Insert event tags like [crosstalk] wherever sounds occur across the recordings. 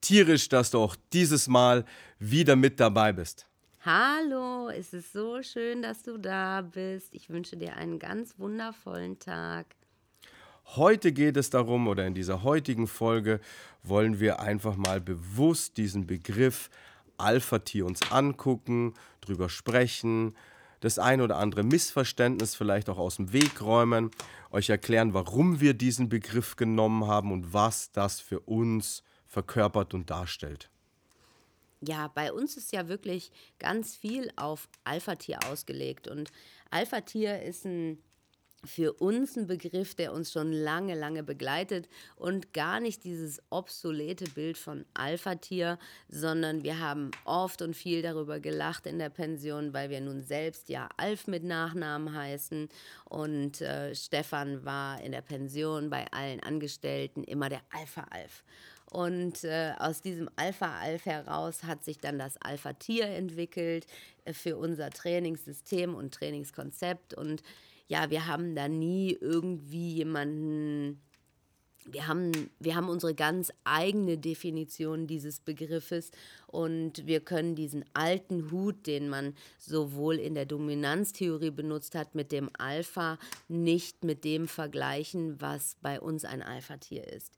tierisch, dass du auch dieses Mal wieder mit dabei bist. Hallo, es ist so schön, dass du da bist. Ich wünsche dir einen ganz wundervollen Tag. Heute geht es darum, oder in dieser heutigen Folge wollen wir einfach mal bewusst diesen Begriff Alpha-Tier uns angucken, drüber sprechen, das ein oder andere Missverständnis vielleicht auch aus dem Weg räumen, euch erklären, warum wir diesen Begriff genommen haben und was das für uns verkörpert und darstellt. Ja, bei uns ist ja wirklich ganz viel auf Alpha-Tier ausgelegt. Und Alpha-Tier ist ein für uns ein Begriff, der uns schon lange, lange begleitet und gar nicht dieses obsolete Bild von Alpha-Tier, sondern wir haben oft und viel darüber gelacht in der Pension, weil wir nun selbst ja Alf mit Nachnamen heißen und äh, Stefan war in der Pension bei allen Angestellten immer der Alpha-Alf. Und äh, aus diesem Alpha-Alf heraus hat sich dann das Alpha-Tier entwickelt äh, für unser Trainingssystem und Trainingskonzept. Und ja, wir haben da nie irgendwie jemanden, wir haben, wir haben unsere ganz eigene Definition dieses Begriffes und wir können diesen alten Hut, den man sowohl in der Dominanztheorie benutzt hat, mit dem Alpha nicht mit dem vergleichen, was bei uns ein Alpha-Tier ist.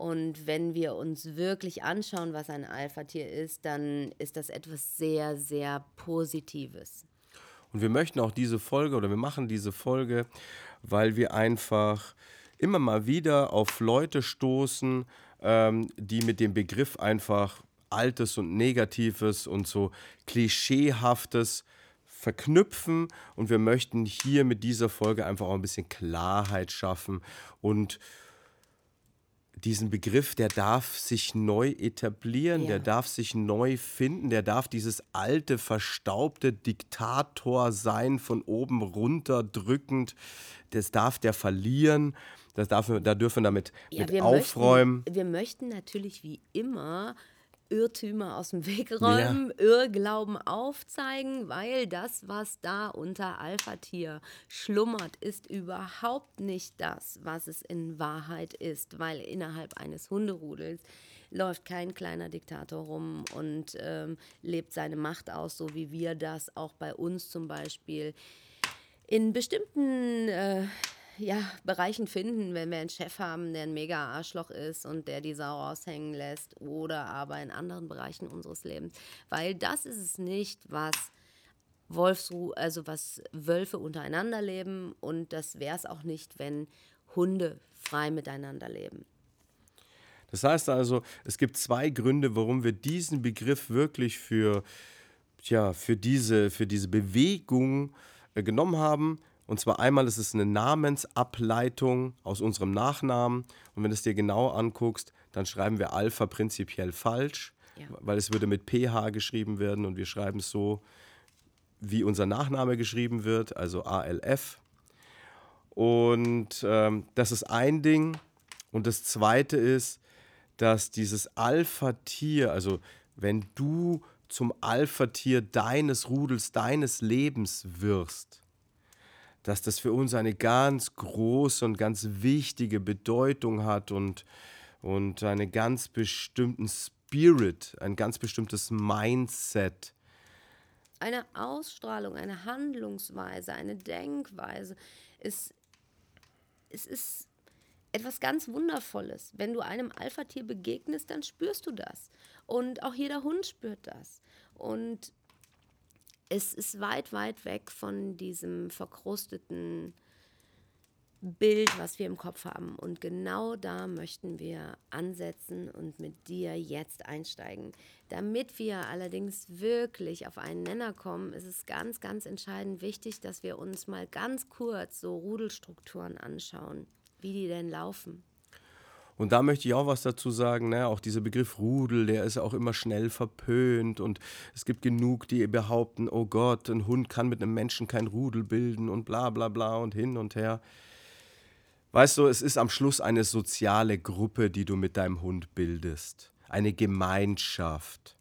Und wenn wir uns wirklich anschauen, was ein Alpha-Tier ist, dann ist das etwas sehr, sehr Positives. Und wir möchten auch diese Folge oder wir machen diese Folge, weil wir einfach immer mal wieder auf Leute stoßen, ähm, die mit dem Begriff einfach Altes und Negatives und so Klischeehaftes verknüpfen. Und wir möchten hier mit dieser Folge einfach auch ein bisschen Klarheit schaffen und diesen Begriff, der darf sich neu etablieren, ja. der darf sich neu finden, der darf dieses alte, verstaubte Diktator sein, von oben runter drückend, das darf der verlieren, das darf, da dürfen wir damit ja, mit aufräumen. Möchten, wir möchten natürlich wie immer Irrtümer aus dem Weg räumen, ja. Irrglauben aufzeigen, weil das, was da unter Alpha-Tier schlummert, ist überhaupt nicht das, was es in Wahrheit ist, weil innerhalb eines Hunderudels läuft kein kleiner Diktator rum und ähm, lebt seine Macht aus, so wie wir das auch bei uns zum Beispiel in bestimmten äh, ja, Bereichen finden, wenn wir einen Chef haben, der ein mega Arschloch ist und der die Sau raushängen lässt oder aber in anderen Bereichen unseres Lebens. Weil das ist es nicht, was Wolfsruhe, also was Wölfe untereinander leben und das wäre es auch nicht, wenn Hunde frei miteinander leben. Das heißt also, es gibt zwei Gründe, warum wir diesen Begriff wirklich für, ja, für, diese, für diese Bewegung äh, genommen haben. Und zwar einmal ist es eine Namensableitung aus unserem Nachnamen. Und wenn du es dir genau anguckst, dann schreiben wir Alpha prinzipiell falsch, ja. weil es würde mit PH geschrieben werden und wir schreiben es so, wie unser Nachname geschrieben wird, also ALF. Und ähm, das ist ein Ding. Und das zweite ist, dass dieses Alpha-Tier, also wenn du zum Alpha-Tier deines Rudels, deines Lebens wirst, dass das für uns eine ganz große und ganz wichtige Bedeutung hat und, und einen ganz bestimmten Spirit, ein ganz bestimmtes Mindset. Eine Ausstrahlung, eine Handlungsweise, eine Denkweise. Es, es ist etwas ganz Wundervolles. Wenn du einem Alpha-Tier begegnest, dann spürst du das. Und auch jeder Hund spürt das. Und es ist weit, weit weg von diesem verkrusteten Bild, was wir im Kopf haben. Und genau da möchten wir ansetzen und mit dir jetzt einsteigen. Damit wir allerdings wirklich auf einen Nenner kommen, ist es ganz, ganz entscheidend wichtig, dass wir uns mal ganz kurz so Rudelstrukturen anschauen, wie die denn laufen. Und da möchte ich auch was dazu sagen, ne? auch dieser Begriff Rudel, der ist auch immer schnell verpönt und es gibt genug, die behaupten, oh Gott, ein Hund kann mit einem Menschen kein Rudel bilden und bla bla bla und hin und her. Weißt du, es ist am Schluss eine soziale Gruppe, die du mit deinem Hund bildest, eine Gemeinschaft.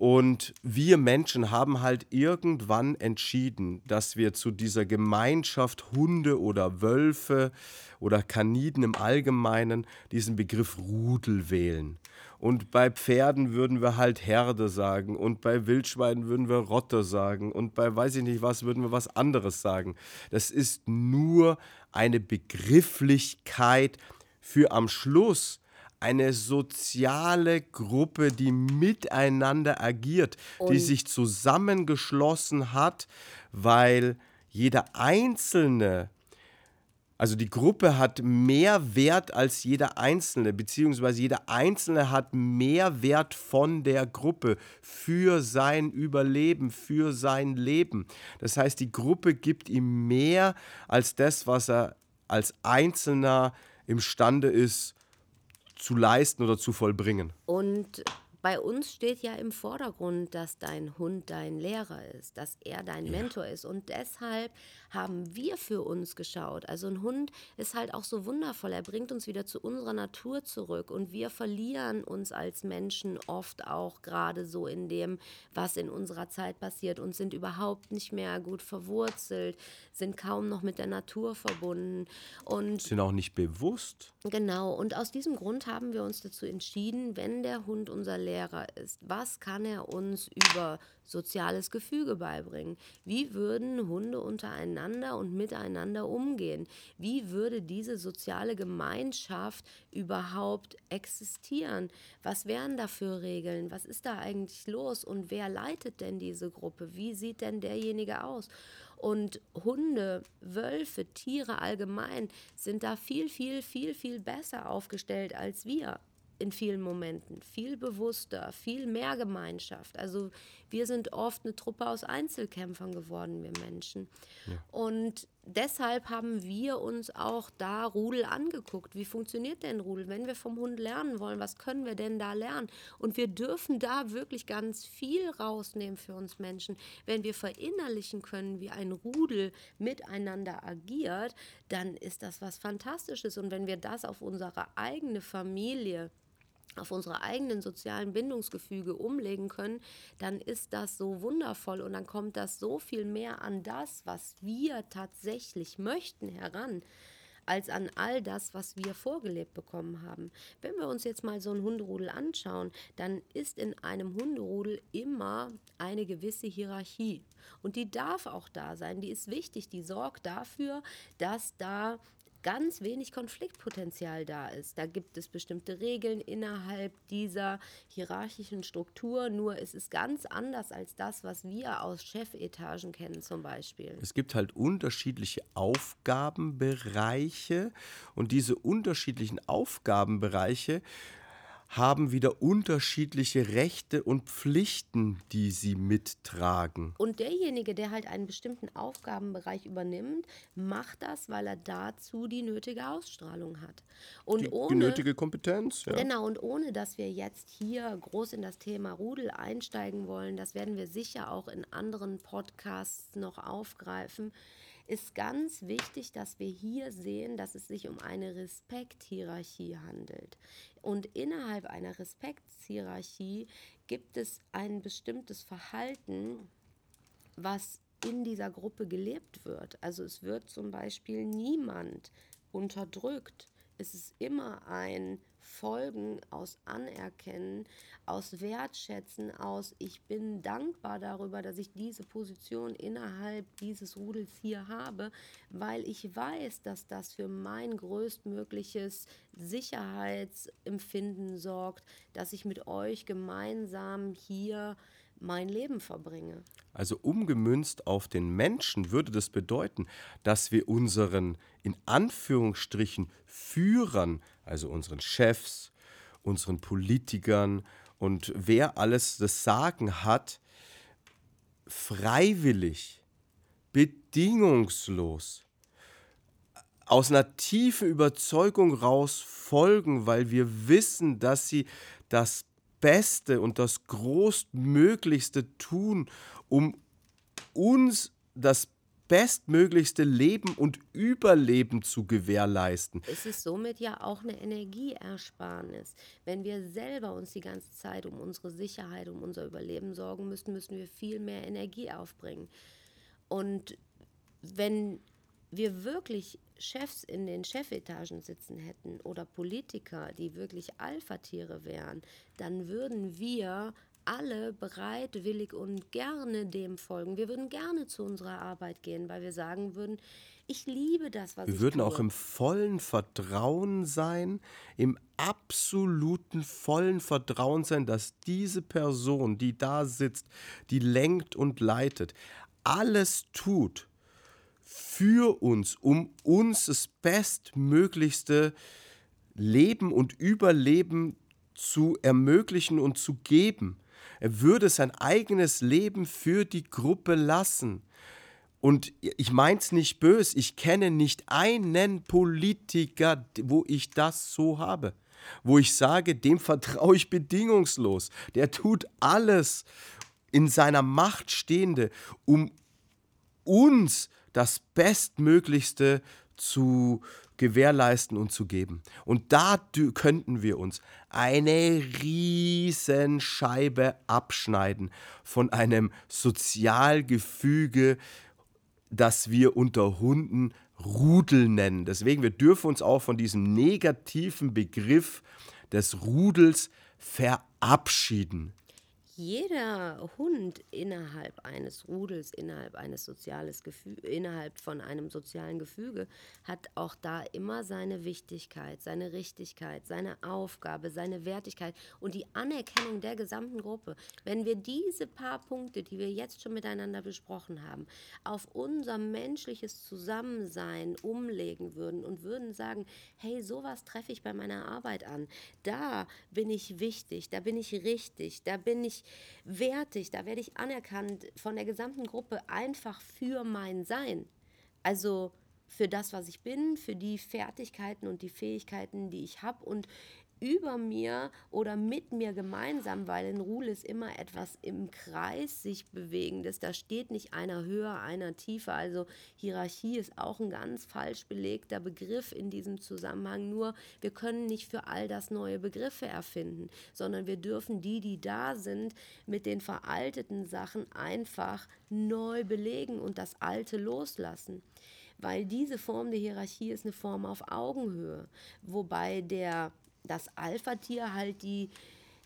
Und wir Menschen haben halt irgendwann entschieden, dass wir zu dieser Gemeinschaft Hunde oder Wölfe oder Kaniden im Allgemeinen diesen Begriff Rudel wählen. Und bei Pferden würden wir halt Herde sagen und bei Wildschweinen würden wir Rotte sagen und bei weiß ich nicht was würden wir was anderes sagen. Das ist nur eine Begrifflichkeit für am Schluss eine soziale Gruppe, die miteinander agiert, Und die sich zusammengeschlossen hat, weil jeder Einzelne, also die Gruppe hat mehr Wert als jeder Einzelne, beziehungsweise jeder Einzelne hat mehr Wert von der Gruppe für sein Überleben, für sein Leben. Das heißt, die Gruppe gibt ihm mehr als das, was er als Einzelner imstande ist zu leisten oder zu vollbringen. Und bei uns steht ja im Vordergrund, dass dein Hund dein Lehrer ist, dass er dein ja. Mentor ist. Und deshalb haben wir für uns geschaut. Also ein Hund ist halt auch so wundervoll. Er bringt uns wieder zu unserer Natur zurück. Und wir verlieren uns als Menschen oft auch gerade so in dem, was in unserer Zeit passiert und sind überhaupt nicht mehr gut verwurzelt, sind kaum noch mit der Natur verbunden. Und sind auch nicht bewusst. Genau. Und aus diesem Grund haben wir uns dazu entschieden, wenn der Hund unser Lehrer ist, was kann er uns über soziales Gefüge beibringen? Wie würden Hunde untereinander und miteinander umgehen? Wie würde diese soziale Gemeinschaft überhaupt existieren? Was wären da für Regeln? Was ist da eigentlich los? Und wer leitet denn diese Gruppe? Wie sieht denn derjenige aus? Und Hunde, Wölfe, Tiere allgemein sind da viel, viel, viel, viel besser aufgestellt als wir in vielen Momenten, viel bewusster, viel mehr Gemeinschaft. Also wir sind oft eine Truppe aus Einzelkämpfern geworden, wir Menschen. Ja. Und deshalb haben wir uns auch da Rudel angeguckt. Wie funktioniert denn Rudel? Wenn wir vom Hund lernen wollen, was können wir denn da lernen? Und wir dürfen da wirklich ganz viel rausnehmen für uns Menschen. Wenn wir verinnerlichen können, wie ein Rudel miteinander agiert, dann ist das was Fantastisches. Und wenn wir das auf unsere eigene Familie auf unsere eigenen sozialen Bindungsgefüge umlegen können, dann ist das so wundervoll und dann kommt das so viel mehr an das, was wir tatsächlich möchten, heran als an all das, was wir vorgelebt bekommen haben. Wenn wir uns jetzt mal so ein Hunderudel anschauen, dann ist in einem Hunderudel immer eine gewisse Hierarchie. Und die darf auch da sein, die ist wichtig, die sorgt dafür, dass da ganz wenig Konfliktpotenzial da ist. Da gibt es bestimmte Regeln innerhalb dieser hierarchischen Struktur, nur es ist ganz anders als das, was wir aus Chefetagen kennen zum Beispiel. Es gibt halt unterschiedliche Aufgabenbereiche und diese unterschiedlichen Aufgabenbereiche haben wieder unterschiedliche Rechte und Pflichten, die sie mittragen. Und derjenige, der halt einen bestimmten Aufgabenbereich übernimmt, macht das, weil er dazu die nötige Ausstrahlung hat. Und die, ohne, die nötige Kompetenz. Ja. Genau, und ohne dass wir jetzt hier groß in das Thema Rudel einsteigen wollen, das werden wir sicher auch in anderen Podcasts noch aufgreifen ist ganz wichtig, dass wir hier sehen, dass es sich um eine Respekthierarchie handelt. Und innerhalb einer Respektshierarchie gibt es ein bestimmtes Verhalten, was in dieser Gruppe gelebt wird. Also es wird zum Beispiel niemand unterdrückt. Es ist immer ein Folgen aus Anerkennen, aus Wertschätzen, aus ich bin dankbar darüber, dass ich diese Position innerhalb dieses Rudels hier habe, weil ich weiß, dass das für mein größtmögliches Sicherheitsempfinden sorgt, dass ich mit euch gemeinsam hier mein Leben verbringe. Also umgemünzt auf den Menschen würde das bedeuten, dass wir unseren in Anführungsstrichen Führern, also unseren Chefs, unseren Politikern und wer alles das Sagen hat, freiwillig, bedingungslos aus einer tiefen Überzeugung raus folgen, weil wir wissen, dass sie das Beste und das Großmöglichste tun, um uns das bestmöglichste Leben und Überleben zu gewährleisten. Es ist somit ja auch eine Energieersparnis. Wenn wir selber uns die ganze Zeit um unsere Sicherheit, um unser Überleben sorgen müssen, müssen wir viel mehr Energie aufbringen. Und wenn wir wirklich Chefs in den Chefetagen sitzen hätten oder Politiker, die wirklich Alpha-Tiere wären, dann würden wir alle bereitwillig und gerne dem folgen. Wir würden gerne zu unserer Arbeit gehen, weil wir sagen würden, ich liebe das, was wir ich würden tue. auch im vollen Vertrauen sein, im absoluten vollen Vertrauen sein, dass diese Person, die da sitzt, die lenkt und leitet, alles tut für uns, um uns das bestmöglichste Leben und Überleben zu ermöglichen und zu geben. Er würde sein eigenes Leben für die Gruppe lassen. Und ich meine es nicht böse, ich kenne nicht einen Politiker, wo ich das so habe. Wo ich sage, dem vertraue ich bedingungslos. Der tut alles in seiner Macht Stehende, um uns das Bestmöglichste zu gewährleisten und zu geben. Und da könnten wir uns eine Riesenscheibe abschneiden von einem Sozialgefüge, das wir unter Hunden Rudel nennen. Deswegen, wir dürfen uns auch von diesem negativen Begriff des Rudels verabschieden jeder Hund innerhalb eines Rudels, innerhalb eines soziales Gefüge, innerhalb von einem sozialen Gefüge hat auch da immer seine Wichtigkeit, seine Richtigkeit, seine Aufgabe, seine Wertigkeit und die Anerkennung der gesamten Gruppe. Wenn wir diese paar Punkte, die wir jetzt schon miteinander besprochen haben, auf unser menschliches Zusammensein umlegen würden und würden sagen, hey, sowas treffe ich bei meiner Arbeit an. Da bin ich wichtig, da bin ich richtig, da bin ich wertig, da werde ich anerkannt von der gesamten Gruppe einfach für mein Sein. Also für das, was ich bin, für die Fertigkeiten und die Fähigkeiten, die ich habe und über mir oder mit mir gemeinsam, weil in Ruhl ist immer etwas im Kreis sich bewegendes. Da steht nicht einer höher, einer tiefer. Also Hierarchie ist auch ein ganz falsch belegter Begriff in diesem Zusammenhang. Nur wir können nicht für all das neue Begriffe erfinden, sondern wir dürfen die, die da sind, mit den veralteten Sachen einfach neu belegen und das Alte loslassen weil diese Form der Hierarchie ist eine Form auf Augenhöhe, wobei der das Alpha-Tier halt die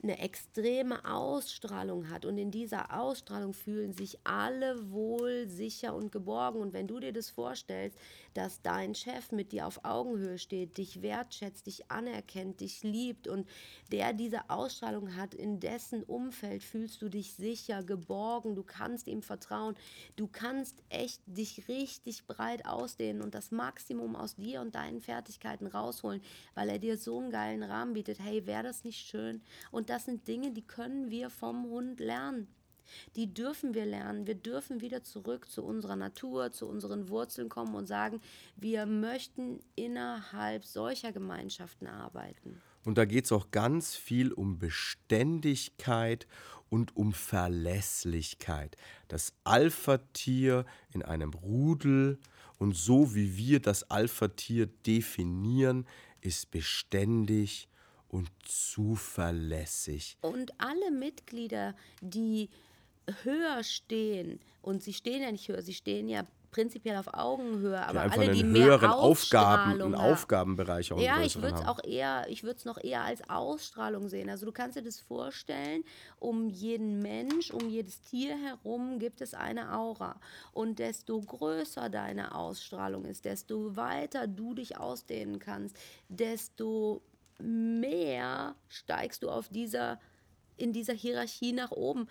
eine extreme Ausstrahlung hat und in dieser Ausstrahlung fühlen sich alle wohl, sicher und geborgen. Und wenn du dir das vorstellst, dass dein Chef mit dir auf Augenhöhe steht, dich wertschätzt, dich anerkennt, dich liebt und der diese Ausstrahlung hat, in dessen Umfeld fühlst du dich sicher, geborgen, du kannst ihm vertrauen, du kannst echt dich richtig breit ausdehnen und das Maximum aus dir und deinen Fertigkeiten rausholen, weil er dir so einen geilen Rahmen bietet. Hey, wäre das nicht schön? Und das sind Dinge, die können wir vom Hund lernen. Die dürfen wir lernen. Wir dürfen wieder zurück zu unserer Natur, zu unseren Wurzeln kommen und sagen, wir möchten innerhalb solcher Gemeinschaften arbeiten. Und da geht es auch ganz viel um Beständigkeit und um Verlässlichkeit. Das Alpha-Tier in einem Rudel und so wie wir das Alpha-Tier definieren, ist beständig und zuverlässig. Und alle Mitglieder, die höher stehen, und sie stehen ja nicht höher, sie stehen ja prinzipiell auf Augenhöhe, aber einfach alle, die einen mehr höheren Aufgaben, Ausstrahlung einen. Aufgabenbereich auch Ja, ich würde es auch eher, ich würde es noch eher als Ausstrahlung sehen. Also du kannst dir das vorstellen, um jeden Mensch, um jedes Tier herum gibt es eine Aura. Und desto größer deine Ausstrahlung ist, desto weiter du dich ausdehnen kannst, desto mehr steigst du auf dieser, in dieser Hierarchie nach oben.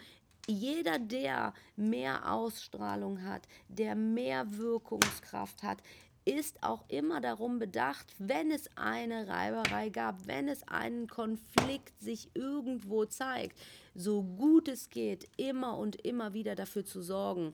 Jeder, der mehr Ausstrahlung hat, der mehr Wirkungskraft hat, ist auch immer darum bedacht, wenn es eine Reiberei gab, wenn es einen Konflikt sich irgendwo zeigt, so gut es geht, immer und immer wieder dafür zu sorgen,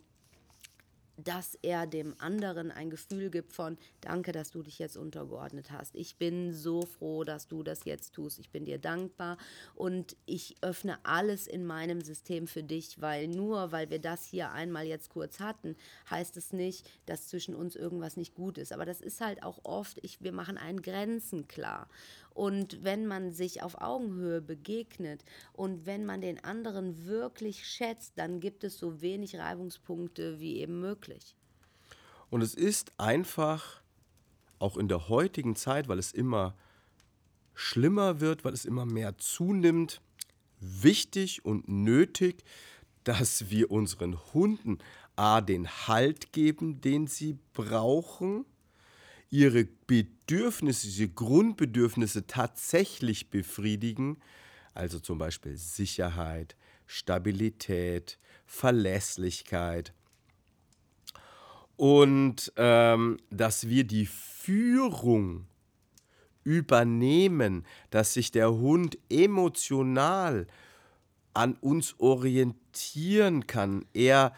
dass er dem anderen ein Gefühl gibt von, danke, dass du dich jetzt untergeordnet hast. Ich bin so froh, dass du das jetzt tust. Ich bin dir dankbar und ich öffne alles in meinem System für dich, weil nur weil wir das hier einmal jetzt kurz hatten, heißt es nicht, dass zwischen uns irgendwas nicht gut ist. Aber das ist halt auch oft, ich, wir machen einen Grenzen klar. Und wenn man sich auf Augenhöhe begegnet und wenn man den anderen wirklich schätzt, dann gibt es so wenig Reibungspunkte wie eben möglich. Und es ist einfach, auch in der heutigen Zeit, weil es immer schlimmer wird, weil es immer mehr zunimmt, wichtig und nötig, dass wir unseren Hunden A den Halt geben, den sie brauchen, ihre Bedürfnisse, ihre Grundbedürfnisse tatsächlich befriedigen, also zum Beispiel Sicherheit, Stabilität, Verlässlichkeit. Und ähm, dass wir die Führung übernehmen, dass sich der Hund emotional an uns orientieren kann, er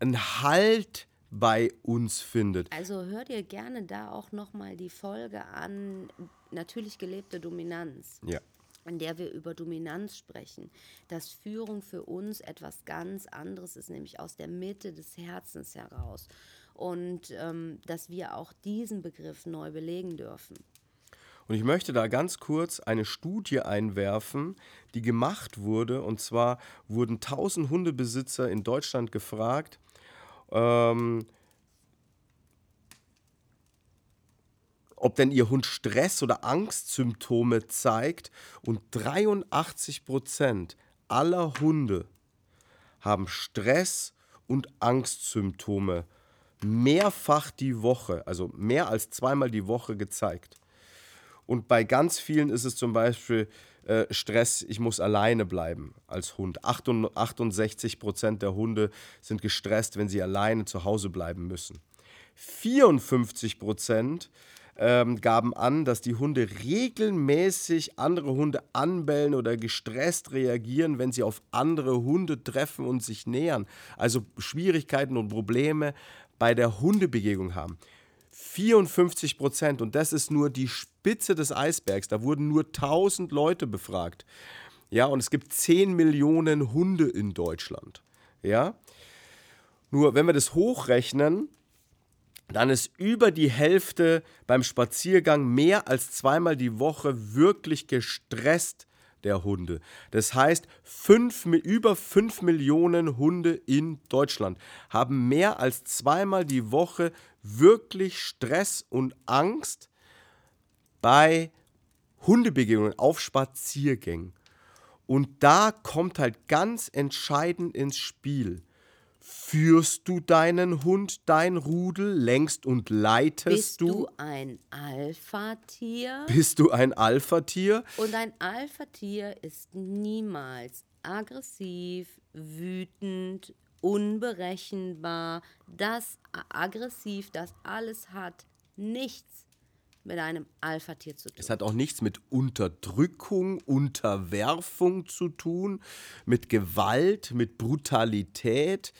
einen Halt bei uns findet. Also hör dir gerne da auch nochmal die Folge an, natürlich gelebte Dominanz. Ja. in der wir über Dominanz sprechen, dass Führung für uns etwas ganz anderes ist, nämlich aus der Mitte des Herzens heraus. Und ähm, dass wir auch diesen Begriff neu belegen dürfen. Und ich möchte da ganz kurz eine Studie einwerfen, die gemacht wurde. Und zwar wurden 1000 Hundebesitzer in Deutschland gefragt, ähm, ob denn ihr Hund Stress- oder Angstsymptome zeigt. Und 83 Prozent aller Hunde haben Stress- und Angstsymptome mehrfach die Woche, also mehr als zweimal die Woche gezeigt. Und bei ganz vielen ist es zum Beispiel äh, Stress, ich muss alleine bleiben als Hund. 68 Prozent der Hunde sind gestresst, wenn sie alleine zu Hause bleiben müssen. 54 Prozent ähm, gaben an, dass die Hunde regelmäßig andere Hunde anbellen oder gestresst reagieren, wenn sie auf andere Hunde treffen und sich nähern. Also Schwierigkeiten und Probleme bei der Hundebegegnung haben. 54 Prozent und das ist nur die Spitze des Eisbergs. Da wurden nur 1000 Leute befragt. Ja, und es gibt 10 Millionen Hunde in Deutschland. Ja, nur wenn wir das hochrechnen, dann ist über die Hälfte beim Spaziergang mehr als zweimal die Woche wirklich gestresst der Hunde. Das heißt, fünf, über 5 Millionen Hunde in Deutschland haben mehr als zweimal die Woche wirklich Stress und Angst bei Hundebegegnungen auf Spaziergängen. Und da kommt halt ganz entscheidend ins Spiel Führst du deinen Hund, dein Rudel, längst und leitest Bist du ein Alpha-Tier? Bist du ein Alpha-Tier? Und ein Alpha-Tier ist niemals aggressiv, wütend, unberechenbar. Das aggressiv, das alles hat nichts mit einem Alpha-Tier zu tun. Es hat auch nichts mit Unterdrückung, Unterwerfung zu tun, mit Gewalt, mit Brutalität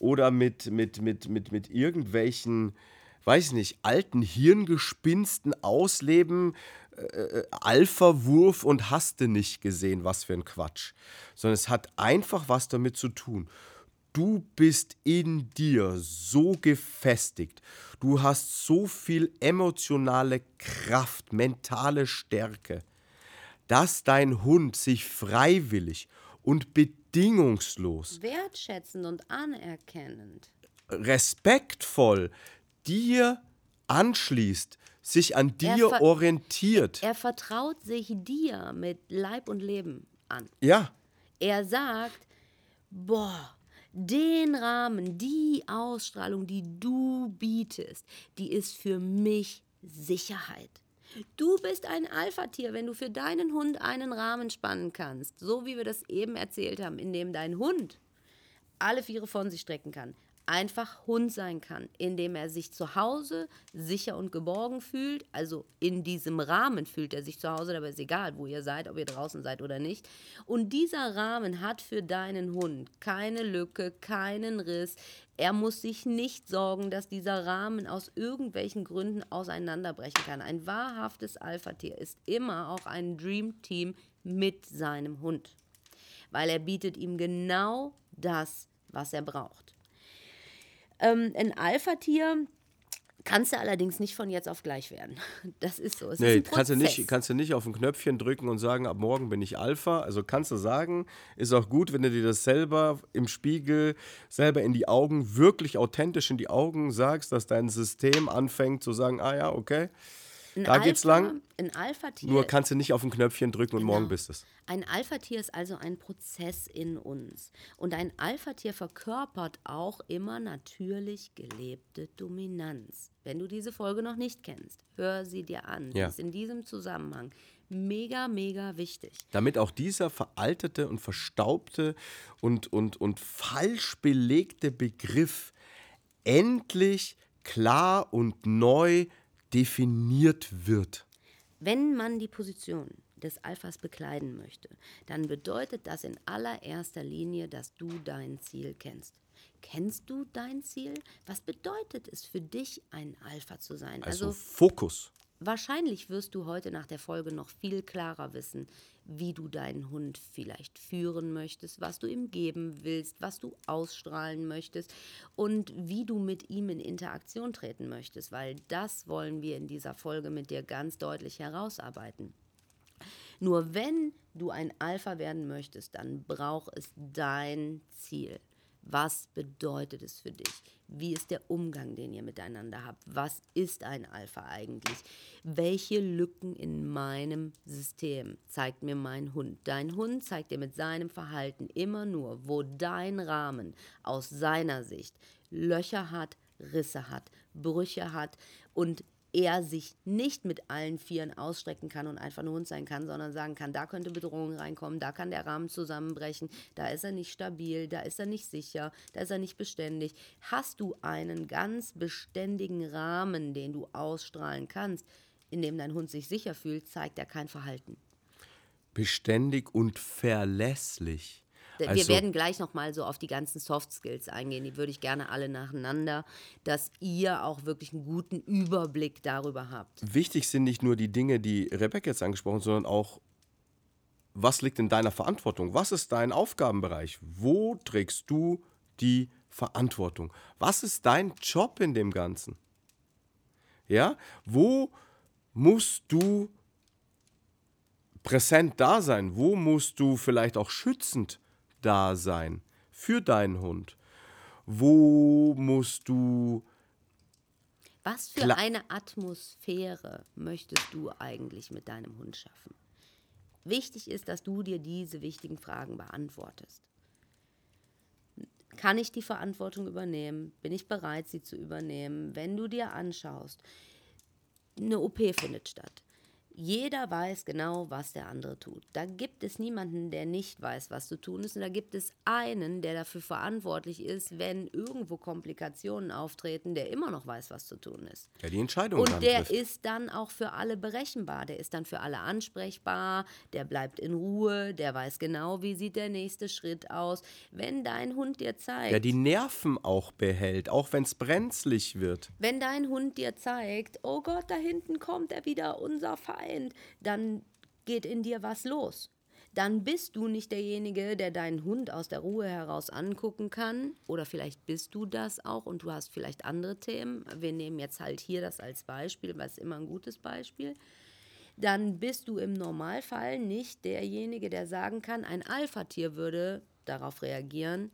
oder mit, mit, mit, mit, mit irgendwelchen, weiß nicht, alten Hirngespinsten ausleben, äh, äh, Alpha-Wurf und hast du nicht gesehen, was für ein Quatsch. Sondern es hat einfach was damit zu tun. Du bist in dir so gefestigt. Du hast so viel emotionale Kraft, mentale Stärke, dass dein Hund sich freiwillig und bedingungslos, wertschätzend und anerkennend, respektvoll dir anschließt, sich an dir er orientiert. Er vertraut sich dir mit Leib und Leben an. Ja. Er sagt, boah, den Rahmen, die Ausstrahlung, die du bietest, die ist für mich Sicherheit. Du bist ein Alpha-Tier, wenn du für deinen Hund einen Rahmen spannen kannst, so wie wir das eben erzählt haben, in dem dein Hund alle Viere von sich strecken kann, einfach Hund sein kann, indem er sich zu Hause sicher und geborgen fühlt. Also in diesem Rahmen fühlt er sich zu Hause, dabei ist egal, wo ihr seid, ob ihr draußen seid oder nicht. Und dieser Rahmen hat für deinen Hund keine Lücke, keinen Riss. Er muss sich nicht sorgen, dass dieser Rahmen aus irgendwelchen Gründen auseinanderbrechen kann. Ein wahrhaftes Alpha-Tier ist immer auch ein Dream Team mit seinem Hund, weil er bietet ihm genau das, was er braucht. Ähm, ein Alpha-Tier kannst du allerdings nicht von jetzt auf gleich werden. [laughs] Das ist so. Es nee, ist kannst, du nicht, kannst du nicht auf ein Knöpfchen drücken und sagen, ab morgen bin ich Alpha. Also kannst du sagen, ist auch gut, wenn du dir das selber im Spiegel, selber in die Augen, wirklich authentisch in die Augen sagst, dass dein System anfängt zu sagen, ah ja, okay. Ein da Alpha, geht's lang. Ein Alpha-Tier. Nur kannst du nicht auf ein Knöpfchen drücken und genau. morgen bist es. Ein Alpha-Tier ist also ein Prozess in uns. Und ein Alpha-Tier verkörpert auch immer natürlich gelebte Dominanz. Wenn du diese Folge noch nicht kennst, hör sie dir an. Ja. ist in diesem Zusammenhang mega, mega wichtig. Damit auch dieser veraltete und verstaubte und, und, und falsch belegte Begriff endlich klar und neu definiert wird. Wenn man die Position des Alphas bekleiden möchte, dann bedeutet das in allererster Linie, dass du dein Ziel kennst. Kennst du dein Ziel? Was bedeutet es für dich, ein Alpha zu sein? Also, also Fokus. Wahrscheinlich wirst du heute nach der Folge noch viel klarer wissen, wie du deinen Hund vielleicht führen möchtest, was du ihm geben willst, was du ausstrahlen möchtest und wie du mit ihm in Interaktion treten möchtest, weil das wollen wir in dieser Folge mit dir ganz deutlich herausarbeiten. Nur wenn du ein Alpha werden möchtest, dann braucht es dein Ziel. Was bedeutet es für dich? Wie ist der Umgang, den ihr miteinander habt? Was ist ein Alpha eigentlich? Welche Lücken in meinem System zeigt mir mein Hund? Dein Hund zeigt dir mit seinem Verhalten immer nur, wo dein Rahmen aus seiner Sicht Löcher hat, Risse hat, Brüche hat und er sich nicht mit allen Vieren ausstrecken kann und einfach nur Hund sein kann, sondern sagen kann, da könnte Bedrohung reinkommen, da kann der Rahmen zusammenbrechen, da ist er nicht stabil, da ist er nicht sicher, da ist er nicht beständig. Hast du einen ganz beständigen Rahmen, den du ausstrahlen kannst, in dem dein Hund sich sicher fühlt, zeigt er kein Verhalten. Beständig und verlässlich. Wir also, werden gleich nochmal so auf die ganzen Soft Skills eingehen. Die würde ich gerne alle nacheinander, dass ihr auch wirklich einen guten Überblick darüber habt. Wichtig sind nicht nur die Dinge, die Rebecca jetzt angesprochen hat, sondern auch, was liegt in deiner Verantwortung? Was ist dein Aufgabenbereich? Wo trägst du die Verantwortung? Was ist dein Job in dem Ganzen? Ja, wo musst du präsent da sein? Wo musst du vielleicht auch schützend da sein für deinen Hund? Wo musst du. Was für eine Atmosphäre möchtest du eigentlich mit deinem Hund schaffen? Wichtig ist, dass du dir diese wichtigen Fragen beantwortest. Kann ich die Verantwortung übernehmen? Bin ich bereit, sie zu übernehmen? Wenn du dir anschaust, eine OP findet statt. Jeder weiß genau, was der andere tut. Da gibt es niemanden, der nicht weiß, was zu tun ist. Und da gibt es einen, der dafür verantwortlich ist, wenn irgendwo Komplikationen auftreten, der immer noch weiß, was zu tun ist. Der die Entscheidung Und der trifft. ist dann auch für alle berechenbar. Der ist dann für alle ansprechbar. Der bleibt in Ruhe. Der weiß genau, wie sieht der nächste Schritt aus. Wenn dein Hund dir zeigt. Der die Nerven auch behält, auch wenn es brenzlig wird. Wenn dein Hund dir zeigt, oh Gott, da hinten kommt er wieder, unser Feind Feind, dann geht in dir was los. Dann bist du nicht derjenige, der deinen Hund aus der Ruhe heraus angucken kann. Oder vielleicht bist du das auch und du hast vielleicht andere Themen. Wir nehmen jetzt halt hier das als Beispiel, weil es immer ein gutes Beispiel. Dann bist du im Normalfall nicht derjenige, der sagen kann, ein Alpha-Tier würde darauf reagieren,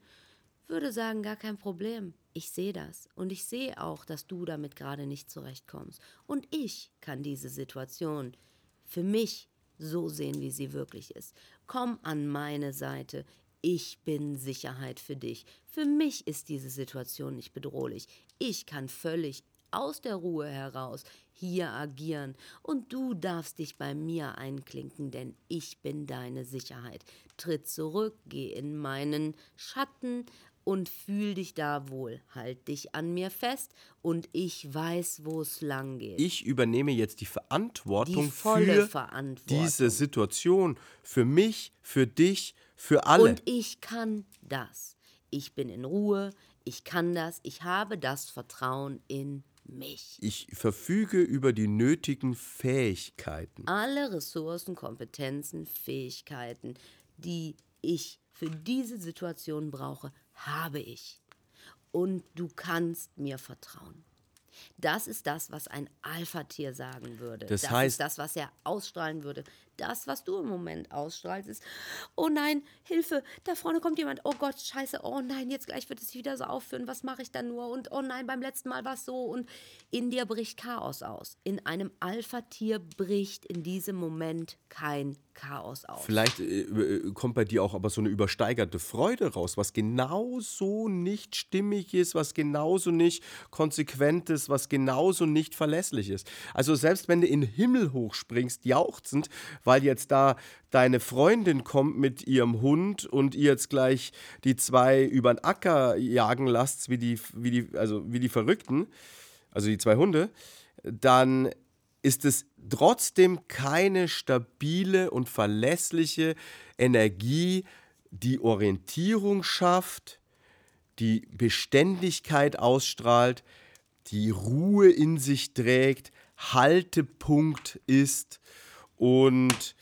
würde sagen, gar kein Problem. Ich sehe das und ich sehe auch, dass du damit gerade nicht zurechtkommst. Und ich kann diese Situation für mich so sehen, wie sie wirklich ist. Komm an meine Seite. Ich bin Sicherheit für dich. Für mich ist diese Situation nicht bedrohlich. Ich kann völlig aus der Ruhe heraus hier agieren und du darfst dich bei mir einklinken, denn ich bin deine Sicherheit. Tritt zurück, geh in meinen Schatten und fühl dich da wohl. Halt dich an mir fest und ich weiß, wo es lang geht. Ich übernehme jetzt die Verantwortung Die volle für Verantwortung. diese Situation, für mich, für dich, für alle. Und ich kann das. Ich bin in Ruhe, ich kann das, ich habe das Vertrauen in mich. ich verfüge über die nötigen Fähigkeiten. Alle Ressourcen, Kompetenzen, Fähigkeiten, die ich für diese Situation brauche, habe ich. Und du kannst mir vertrauen. Das ist das, was ein Alpha-Tier sagen würde. Das heißt- ist das, was er ausstrahlen würde. Das, was du im Moment ausstrahlst, ist, oh nein, Hilfe, da vorne kommt jemand, oh Gott, scheiße, oh nein, jetzt gleich wird es wieder so aufführen, was mache ich dann nur? Und oh nein, beim letzten Mal war es so. Und in dir bricht Chaos aus. In einem Alpha-Tier bricht in diesem Moment kein Chaos aus. Vielleicht äh, äh, kommt bei dir auch aber so eine übersteigerte Freude raus, was genauso nicht stimmig ist, was genauso nicht konsequent ist, was genauso nicht verlässlich ist. Also selbst wenn du in den Himmel hochspringst, jauchzend, weil jetzt da deine Freundin kommt mit ihrem Hund und ihr jetzt gleich die zwei über den Acker jagen lasst, wie die, wie die, also wie die Verrückten, also die zwei Hunde, dann ist es trotzdem keine stabile und verlässliche Energie, die Orientierung schafft, die Beständigkeit ausstrahlt, die Ruhe in sich trägt, Haltepunkt ist und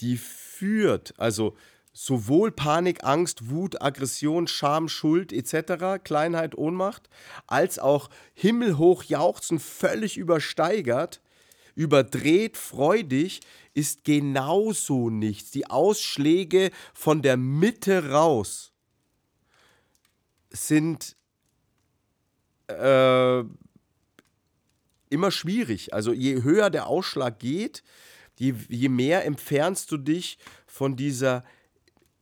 die führt, also sowohl Panik, Angst, Wut, Aggression, Scham, Schuld etc., Kleinheit, Ohnmacht, als auch himmelhoch jauchzen, völlig übersteigert, überdreht, freudig, ist genauso nichts. Die Ausschläge von der Mitte raus sind äh, immer schwierig. Also je höher der Ausschlag geht, je, je mehr entfernst du dich von dieser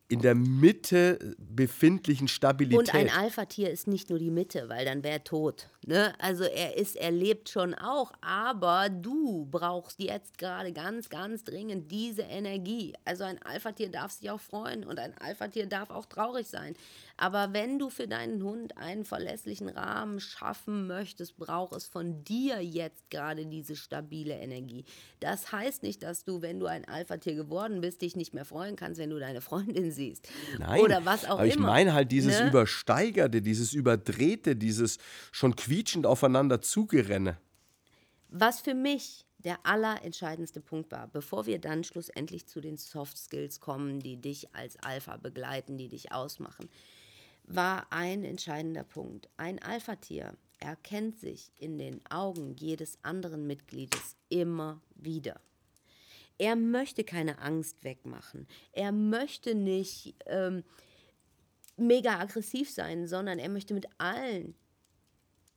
in der Mitte befindlichen Stabilität. Und ein Alpha-Tier ist nicht nur die Mitte, weil dann wäre er tot. Ne? Also er ist, er lebt schon auch, aber du brauchst jetzt gerade ganz, ganz dringend diese Energie. Also ein Alpha-Tier darf sich auch freuen und ein Alpha-Tier darf auch traurig sein. Aber wenn du für deinen Hund einen verlässlichen Rahmen schaffen möchtest, braucht es von dir jetzt gerade diese stabile Energie. Das heißt nicht, dass du, wenn du ein Alpha-Tier geworden bist, dich nicht mehr freuen kannst, wenn du deine Freundin siehst. Nein, Oder was auch aber ich immer. meine halt dieses ne? Übersteigerte, dieses Überdrehte, dieses schon quietschend aufeinander zugerenne. Was für mich der allerentscheidendste Punkt war, bevor wir dann schlussendlich zu den Soft Skills kommen, die dich als Alpha begleiten, die dich ausmachen, war ein entscheidender Punkt. Ein Alpha-Tier erkennt sich in den Augen jedes anderen Mitgliedes immer wieder. Er möchte keine Angst wegmachen. Er möchte nicht ähm, mega aggressiv sein, sondern er möchte mit allen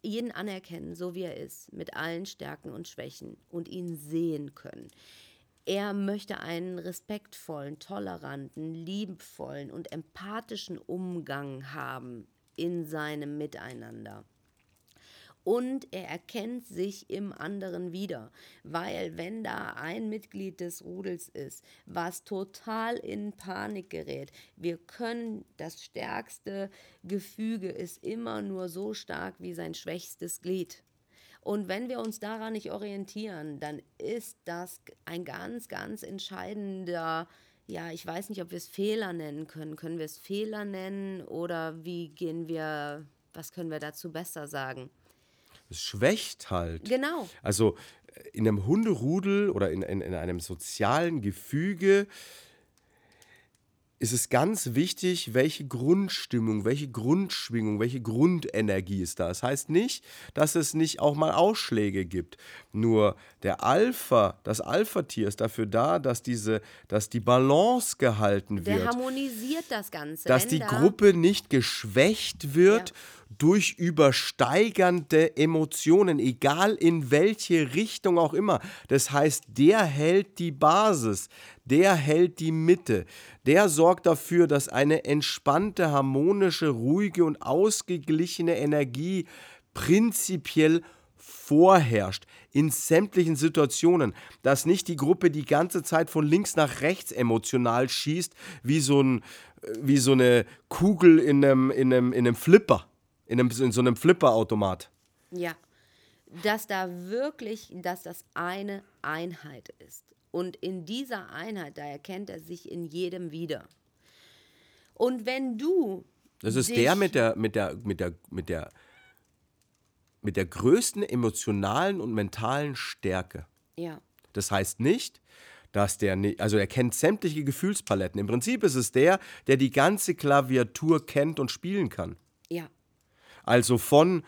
jeden anerkennen, so wie er ist, mit allen Stärken und Schwächen und ihn sehen können. Er möchte einen respektvollen, toleranten, liebevollen und empathischen Umgang haben in seinem Miteinander. Und er erkennt sich im anderen wieder, weil wenn da ein Mitglied des Rudels ist, was total in Panik gerät, wir können, das stärkste Gefüge ist immer nur so stark wie sein schwächstes Glied. Und wenn wir uns daran nicht orientieren, dann ist das ein ganz, ganz entscheidender, ja, ich weiß nicht, ob wir es Fehler nennen können. Können wir es Fehler nennen oder wie gehen wir, was können wir dazu besser sagen? Es schwächt halt. Genau. Also äh, in einem Hunderudel oder in, in, in einem sozialen Gefüge ist es ganz wichtig, welche Grundstimmung, welche Grundschwingung, welche Grundenergie ist da. Das heißt nicht, dass es nicht auch mal Ausschläge gibt. Nur der Alpha, das Alpha-Tier ist dafür da, dass, diese, dass die Balance gehalten Der wird. harmonisiert das Ganze. dass die da- Gruppe nicht geschwächt wird Ja. Durch übersteigernde Emotionen, egal in welche Richtung auch immer. Das heißt, der hält die Basis, der hält die Mitte, der sorgt dafür, dass eine entspannte, harmonische, ruhige und ausgeglichene Energie prinzipiell vorherrscht. in sämtlichen Situationen. Dass nicht die Gruppe die ganze Zeit von links nach rechts emotional schießt, wie so, ein, wie so eine Kugel in einem, in einem, in einem Flipper, in, einem, in so einem Flipperautomat. Ja, dass da wirklich, dass das eine Einheit ist. Und in dieser Einheit, da erkennt er sich in jedem wieder. Und wenn du. Das ist der mit der, mit der, mit der, mit der, mit der größten emotionalen und mentalen Stärke. Ja. Das heißt nicht, dass der, also er kennt sämtliche Gefühlspaletten. Im Prinzip ist es der, der die ganze Klaviatur kennt und spielen kann. Also von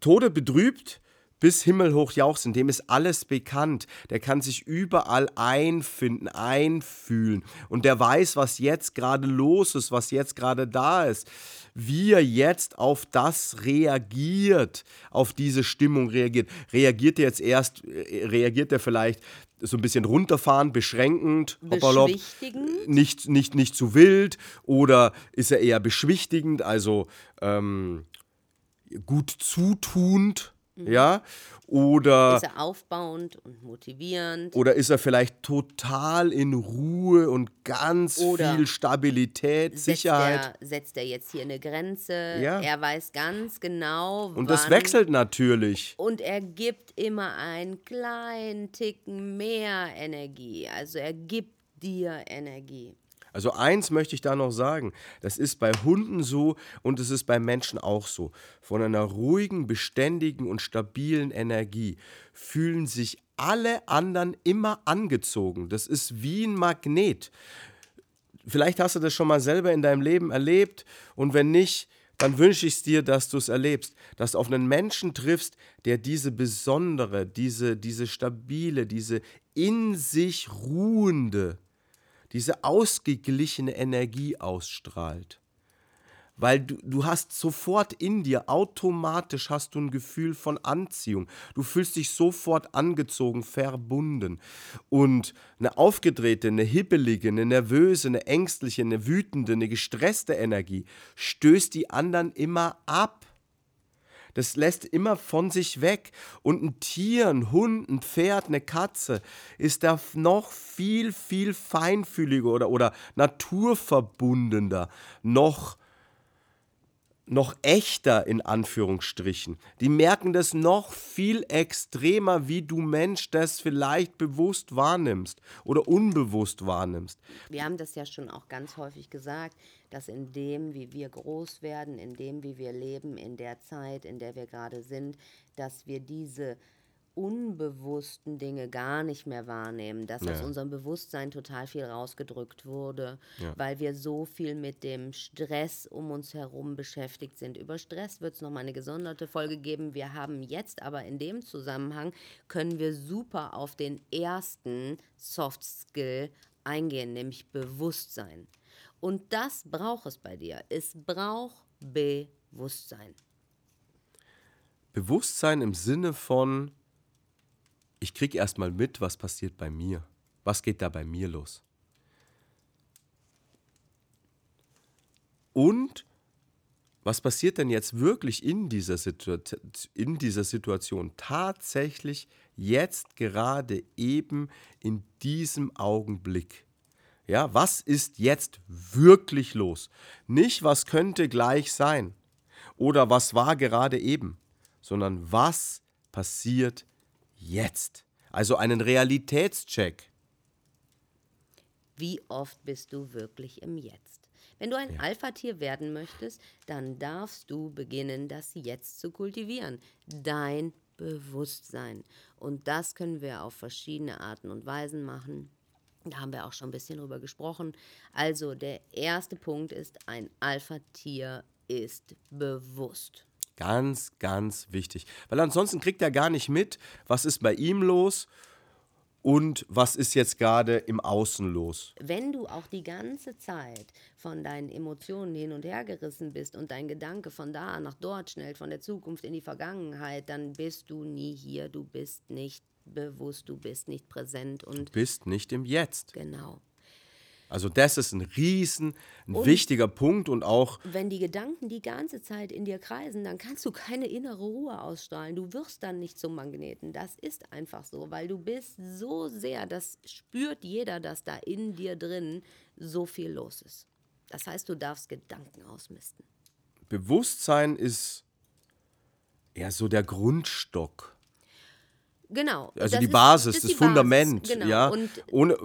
Tode betrübt bis himmelhoch jauchzen, dem ist alles bekannt. Der kann sich überall einfinden, einfühlen. Und der weiß, was jetzt gerade los ist, was jetzt gerade da ist. Wie er jetzt auf das reagiert, auf diese Stimmung reagiert. Reagiert er jetzt erst, äh, reagiert er vielleicht so ein bisschen runterfahren, beschränkend, hoppalopp, nicht, nicht, nicht zu wild oder ist er eher beschwichtigend, also ähm, gut zutuend, mhm. ja, oder ist er aufbauend und motivierend? Oder ist er vielleicht total in Ruhe und ganz oder viel Stabilität, setzt Sicherheit? Er, setzt er jetzt hier eine Grenze? Ja. Er weiß ganz genau, Und das wechselt natürlich. Und er gibt immer einen kleinen Ticken mehr Energie. Also er gibt dir Energie. Also eins möchte ich da noch sagen, das ist bei Hunden so und es ist bei Menschen auch so. Von einer ruhigen, beständigen und stabilen Energie fühlen sich alle anderen immer angezogen. Das ist wie ein Magnet. Vielleicht hast du das schon mal selber in deinem Leben erlebt und wenn nicht, dann wünsche ich es dir, dass du es erlebst, dass du auf einen Menschen triffst, der diese besondere, diese, diese stabile, diese in sich ruhende diese ausgeglichene Energie ausstrahlt. Weil du, du hast sofort in dir, automatisch hast du ein Gefühl von Anziehung. Du fühlst dich sofort angezogen, verbunden. Und eine aufgedrehte, eine hibbelige, eine nervöse, eine ängstliche, eine wütende, eine gestresste Energie stößt die anderen immer ab. Das lässt immer von sich weg. Und ein Tier, ein Hund, ein Pferd, eine Katze ist da noch viel, viel feinfühliger oder, oder naturverbundener, noch noch echter in Anführungsstrichen. Die merken das noch viel extremer, wie du Mensch das vielleicht bewusst wahrnimmst oder unbewusst wahrnimmst. Wir haben das ja schon auch ganz häufig gesagt, dass in dem, wie wir groß werden, in dem, wie wir leben, in der Zeit, in der wir gerade sind, dass wir diese unbewussten Dinge gar nicht mehr wahrnehmen, dass ja. aus unserem Bewusstsein total viel rausgedrückt wurde, ja. weil wir so viel mit dem Stress um uns herum beschäftigt sind. Über Stress wird es nochmal eine gesonderte Folge geben. Wir haben jetzt aber in dem Zusammenhang, können wir super auf den ersten Soft Skill eingehen, nämlich Bewusstsein. Und das braucht es bei dir. Es braucht Bewusstsein. Bewusstsein im Sinne von, ich kriege erstmal mit, was passiert bei mir. Was geht da bei mir los? Und was passiert denn jetzt wirklich in dieser, in dieser Situation? Tatsächlich jetzt gerade eben in diesem Augenblick. Ja, was ist jetzt wirklich los? Nicht, was könnte gleich sein oder was war gerade eben, sondern was passiert jetzt. Also einen Realitätscheck. Wie oft bist du wirklich im Jetzt? Wenn du ein ja. Alpha-Tier werden möchtest, dann darfst du beginnen, das Jetzt zu kultivieren. Dein Bewusstsein. Und das können wir auf verschiedene Arten und Weisen machen. Da haben wir auch schon ein bisschen drüber gesprochen. Also der erste Punkt ist, ein Alpha-Tier ist bewusst. Ganz, ganz wichtig. Weil ansonsten kriegt er gar nicht mit, was ist bei ihm los und was ist jetzt gerade im Außen los. Wenn du auch die ganze Zeit von deinen Emotionen hin und her gerissen bist und dein Gedanke von da nach dort schnellt, von der Zukunft in die Vergangenheit, dann bist du nie hier, du bist nicht bewusst, du bist nicht präsent und du bist nicht im Jetzt. Genau. Also das ist ein riesen, ein Und- wichtiger Punkt und auch, Wenn die Gedanken die ganze Zeit in dir kreisen, dann kannst du keine innere Ruhe ausstrahlen. Du wirst dann nicht zum Magneten. Das ist einfach so, weil du bist so sehr, das spürt jeder, dass da in dir drin so viel los ist. Das heißt, du darfst Gedanken ausmisten. Bewusstsein ist eher so der Grundstock. Genau. Also das die ist- Basis, ist das die Fundament, Basis, Genau. ja. Und Ohne,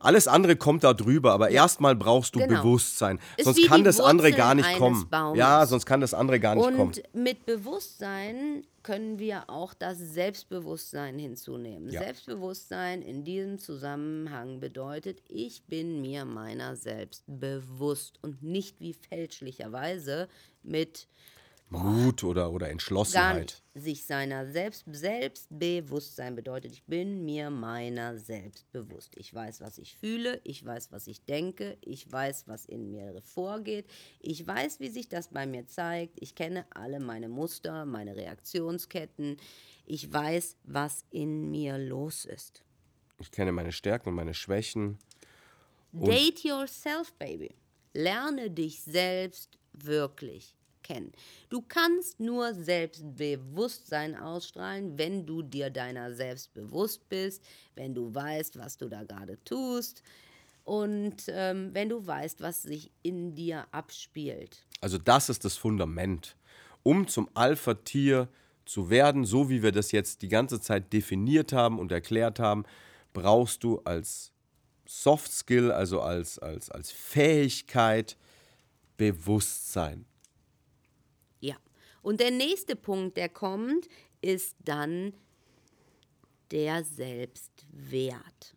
alles andere kommt da drüber, aber erstmal brauchst du Genau. Bewusstsein. Ist Sonst kann das andere gar nicht kommen. Baumes. Ja, sonst kann das andere gar nicht kommen. Und mit Bewusstsein können wir auch das Selbstbewusstsein hinzunehmen. Ja. Selbstbewusstsein in diesem Zusammenhang bedeutet, ich bin mir meiner selbst bewusst und nicht wie fälschlicherweise mit Mut oder, oder Entschlossenheit. Sich seiner selbst, Selbstbewusstsein bedeutet, ich bin mir meiner selbst bewusst. Ich weiß, was ich fühle, ich weiß, was ich denke, ich weiß, was in mir vorgeht, ich weiß, wie sich das bei mir zeigt, ich kenne alle meine Muster, meine Reaktionsketten, ich weiß, was in mir los ist. Ich kenne meine Stärken und meine Schwächen. Date yourself, baby. Lerne dich selbst wirklich kennen. Du kannst nur Selbstbewusstsein ausstrahlen, wenn du dir deiner selbst bewusst bist, wenn du weißt, was du da gerade tust und ähm, wenn du weißt, was sich in dir abspielt. Also das ist das Fundament. Um zum Alpha-Tier zu werden, so wie wir das jetzt die ganze Zeit definiert haben und erklärt haben, brauchst du als Soft Skill, also als, als, als Fähigkeit, Bewusstsein. Ja. Und der nächste Punkt, der kommt, ist dann der Selbstwert.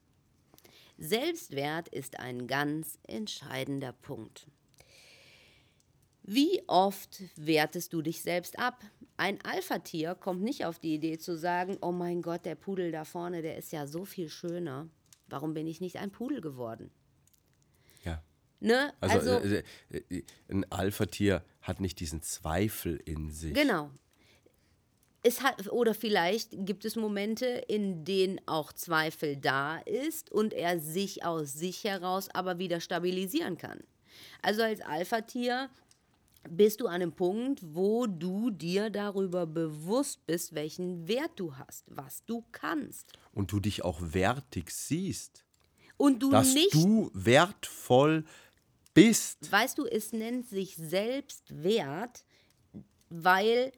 Selbstwert ist ein ganz entscheidender Punkt. Wie oft wertest du dich selbst ab? Ein Alpha-Tier kommt nicht auf die Idee zu sagen, oh mein Gott, der Pudel da vorne, der ist ja so viel schöner. Warum bin ich nicht ein Pudel geworden? Ne? Also, äh, äh, ein Alpha-Tier hat nicht diesen Zweifel in sich. Genau. Es hat, oder vielleicht gibt es Momente, in denen auch Zweifel da ist und er sich aus sich heraus aber wieder stabilisieren kann. Also als Alpha-Tier bist du an einem Punkt, wo du dir darüber bewusst bist, welchen Wert du hast, was du kannst. Und du dich auch wertig siehst. Und du Dass nicht du wertvoll bist. Weißt du, es nennt sich Selbstwert, weil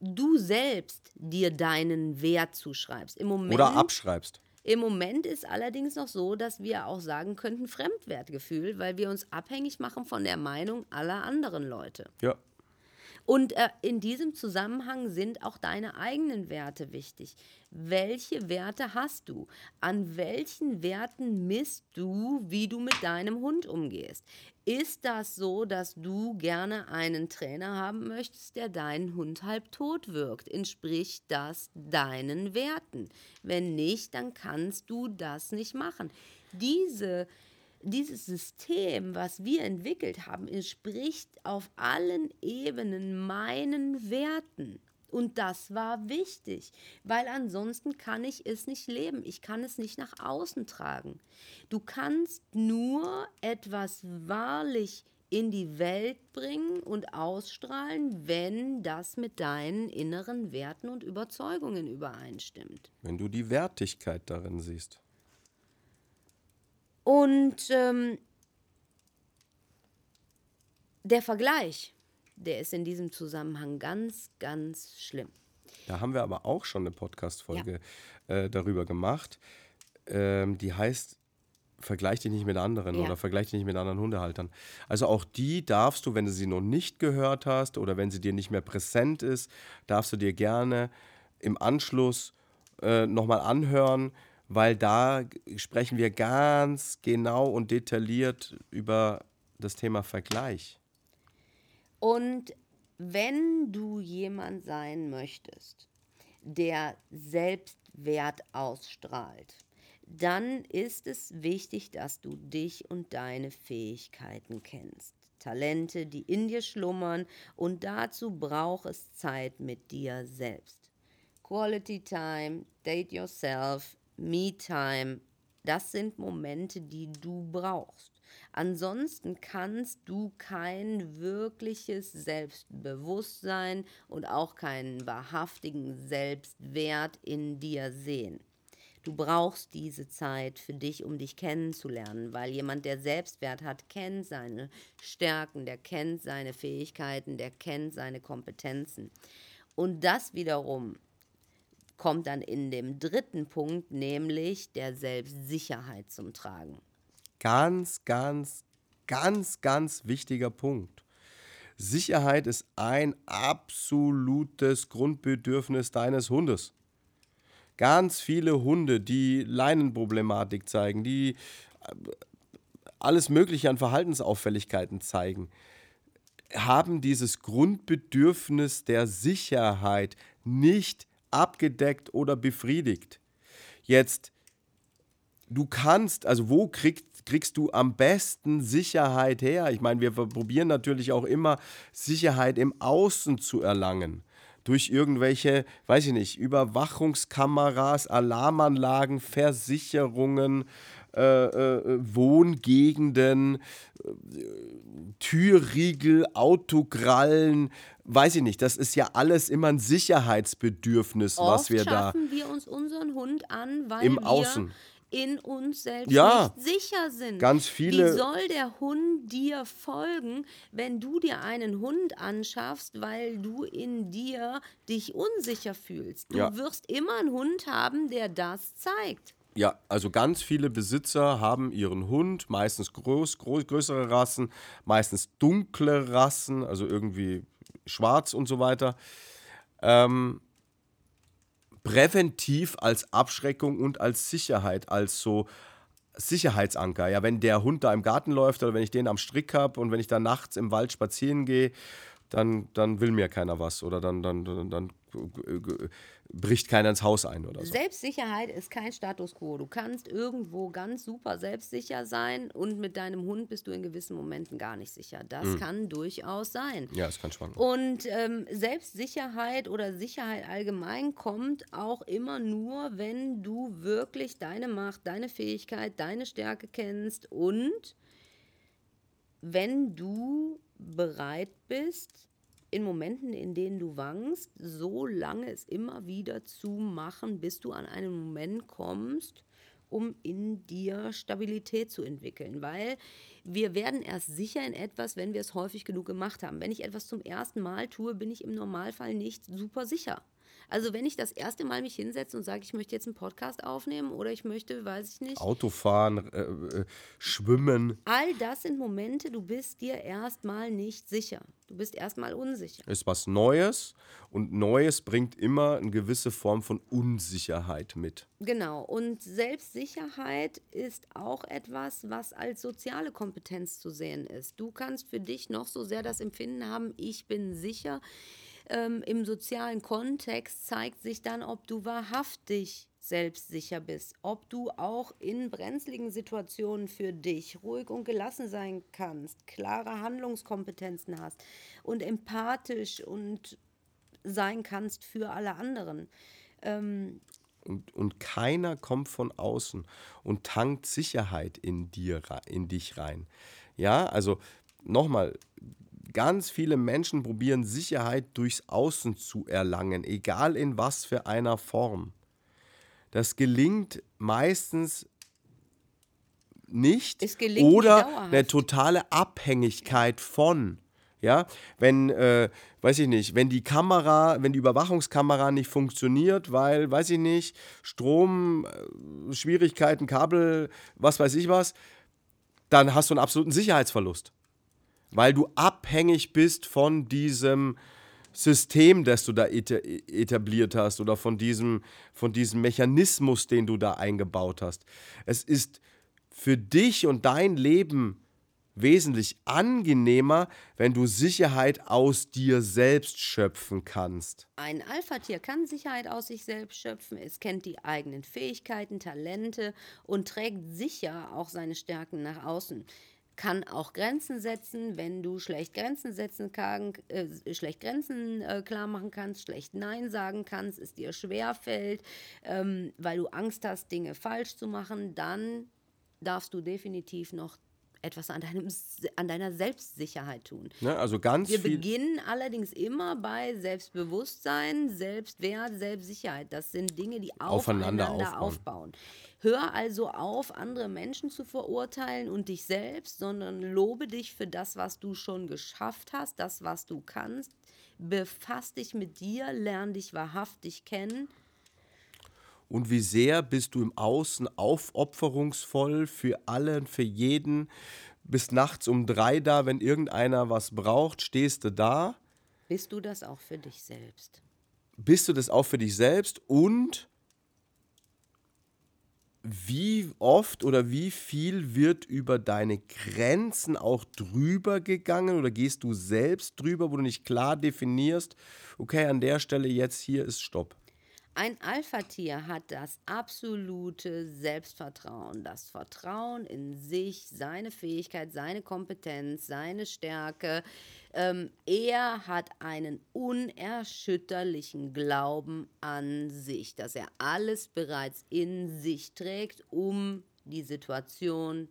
du selbst dir deinen Wert zuschreibst. Im Moment, Oder abschreibst. Im Moment ist allerdings noch so, dass wir auch sagen könnten Fremdwertgefühl, weil wir uns abhängig machen von der Meinung aller anderen Leute. Ja. Und äh, in diesem Zusammenhang sind auch deine eigenen Werte wichtig. Welche Werte hast du? An welchen Werten misst du, wie du mit deinem Hund umgehst? Ist das so, dass du gerne einen Trainer haben möchtest, der deinen Hund halb tot wirkt? Entspricht das deinen Werten? Wenn nicht, dann kannst du das nicht machen. Diese dieses System, was wir entwickelt haben, entspricht auf allen Ebenen meinen Werten. Und das war wichtig, weil ansonsten kann ich es nicht leben. Ich kann es nicht nach außen tragen. Du kannst nur etwas wahrlich in die Welt bringen und ausstrahlen, wenn das mit deinen inneren Werten und Überzeugungen übereinstimmt. Wenn du die Wertigkeit darin siehst. Und ähm, der Vergleich, der ist in diesem Zusammenhang ganz, ganz schlimm. Da haben wir aber auch schon eine Podcast-Folge äh, darüber gemacht. Ähm, die heißt Vergleich dich nicht mit anderen Ja. oder vergleich dich nicht mit anderen Hundehaltern. Also auch die darfst du, wenn du sie noch nicht gehört hast oder wenn sie dir nicht mehr präsent ist, darfst du dir gerne im Anschluss äh, nochmal anhören, weil da sprechen wir ganz genau und detailliert über das Thema Vergleich. Und wenn du jemand sein möchtest, der Selbstwert ausstrahlt, dann ist es wichtig, dass du dich und deine Fähigkeiten kennst. Talente, die in dir schlummern und dazu braucht es Zeit mit dir selbst. Quality Time, Date Yourself, Me Time, das sind Momente, die du brauchst. Ansonsten kannst du kein wirkliches Selbstbewusstsein und auch keinen wahrhaftigen Selbstwert in dir sehen. Du brauchst diese Zeit für dich, um dich kennenzulernen, weil jemand, der Selbstwert hat, kennt seine Stärken, der kennt seine Fähigkeiten, der kennt seine Kompetenzen. Und das wiederum kommt dann in dem dritten Punkt, nämlich der Selbstsicherheit zum Tragen. Ganz, ganz, ganz, ganz wichtiger Punkt. Sicherheit ist ein absolutes Grundbedürfnis deines Hundes. Ganz viele Hunde, die Leinenproblematik zeigen, die äh, alles Mögliche an Verhaltensauffälligkeiten zeigen, haben dieses Grundbedürfnis der Sicherheit nicht abgedeckt oder befriedigt. Jetzt, du kannst, also wo kriegst, kriegst du am besten Sicherheit her? Ich meine, wir probieren natürlich auch immer Sicherheit im Außen zu erlangen. Durch irgendwelche, weiß ich nicht, Überwachungskameras, Alarmanlagen, Versicherungen, äh, äh, Wohngegenden, äh, Türriegel, Autograllen, weiß ich nicht, das ist ja alles immer ein Sicherheitsbedürfnis, Oft was wir da schaffen wir uns unseren Hund an, weil im wir Außen. In uns selbst Ja. nicht sicher sind. Ganz viele- Wie soll der Hund dir folgen, wenn du dir einen Hund anschaffst, weil du in dir dich unsicher fühlst? Du Ja. wirst immer einen Hund haben, der das zeigt. Ja, also ganz viele Besitzer haben ihren Hund, meistens groß, groß, größere Rassen, meistens dunkle Rassen, also irgendwie schwarz und so weiter, ähm, präventiv als Abschreckung und als Sicherheit, als so Sicherheitsanker. Ja, wenn der Hund da im Garten läuft oder wenn ich den am Strick habe und wenn ich da nachts im Wald spazieren gehe, dann, dann will mir keiner was oder dann, dann, dann, dann äh, äh, bricht keiner ins Haus ein oder so. Selbstsicherheit ist kein Status quo. Du kannst irgendwo ganz super selbstsicher sein und mit deinem Hund bist du in gewissen Momenten gar nicht sicher. Das kann durchaus sein. Ja, es kann schwanken. Und ähm, Selbstsicherheit oder Sicherheit allgemein kommt auch immer nur, wenn du wirklich deine Macht, deine Fähigkeit, deine Stärke kennst und wenn du bereit bist, in Momenten, in denen du wankst, so lange es immer wieder zu machen, bis du an einen Moment kommst, um in dir Stabilität zu entwickeln. Weil wir werden erst sicher in etwas, wenn wir es häufig genug gemacht haben. Wenn ich etwas zum ersten Mal tue, bin ich im Normalfall nicht super sicher. Also wenn ich das erste Mal mich hinsetze und sage, ich möchte jetzt einen Podcast aufnehmen oder ich möchte, weiß ich nicht, Autofahren, äh, äh, Schwimmen all das sind Momente, du bist dir erstmal nicht sicher. Du bist erstmal unsicher. ist was Neues und Neues bringt immer eine gewisse Form von Unsicherheit mit. Genau. Und Selbstsicherheit ist auch etwas, was als soziale Kompetenz zu sehen ist. Du kannst für dich noch so sehr das Empfinden haben, ich bin sicher. Ähm, Im sozialen Kontext zeigt sich dann, ob du wahrhaftig selbstsicher bist, ob du auch in brenzligen Situationen für dich ruhig und gelassen sein kannst, klare Handlungskompetenzen hast und empathisch und sein kannst für alle anderen. Ähm, Und, und keiner kommt von außen und tankt Sicherheit in, dir, in dich rein. Ja, also nochmal, ganz viele Menschen probieren Sicherheit durchs Außen zu erlangen, egal in was für einer Form. Das gelingt meistens nicht gelingt oder eine totale Abhängigkeit von. Ja, wenn, äh, weiß ich nicht, wenn die Kamera, wenn die Überwachungskamera nicht funktioniert, weil, weiß ich nicht, Strom, äh, Schwierigkeiten, Kabel, was weiß ich was, dann hast du einen absoluten Sicherheitsverlust. Weil du abhängig bist von diesem System, das du da eta- etabliert hast oder von diesem, von diesem Mechanismus, den du da eingebaut hast. Es ist für dich und dein Leben wesentlich angenehmer, wenn du Sicherheit aus dir selbst schöpfen kannst. Ein Alpha-Tier kann Sicherheit aus sich selbst schöpfen, es kennt die eigenen Fähigkeiten, Talente und trägt sicher auch seine Stärken nach außen. Kann auch Grenzen setzen, wenn du schlecht Grenzen setzen kann, äh, schlecht Grenzen äh, klar machen kannst, schlecht Nein sagen kannst, es dir schwer fällt, ähm, weil du Angst hast, Dinge falsch zu machen, dann darfst du definitiv noch etwas an, deinem, an deiner Selbstsicherheit tun. Ne? Also ganz Wir beginnen allerdings immer bei Selbstbewusstsein, Selbstwert, Selbstsicherheit. Das sind Dinge, die Aufeinander aufeinander aufbauen. aufbauen. Hör also auf, andere Menschen zu verurteilen und dich selbst, sondern lobe dich für das, was du schon geschafft hast, das, was du kannst. Befass dich mit dir, lern dich wahrhaftig kennen. Und wie sehr bist du im Außen aufopferungsvoll für allen, für jeden. Bis nachts um drei da, wenn irgendeiner was braucht, stehst du da. Bist du das auch für dich selbst? Bist du das auch für dich selbst und wie oft oder wie viel wird über deine Grenzen auch drüber gegangen oder gehst du selbst drüber, wo du nicht klar definierst, okay, an der Stelle jetzt hier ist Stopp. Ein Alpha-Tier hat das absolute Selbstvertrauen, das Vertrauen in sich, seine Fähigkeit, seine Kompetenz, seine Stärke. Ähm, er hat einen unerschütterlichen Glauben an sich, dass er alles bereits in sich trägt, um die Situation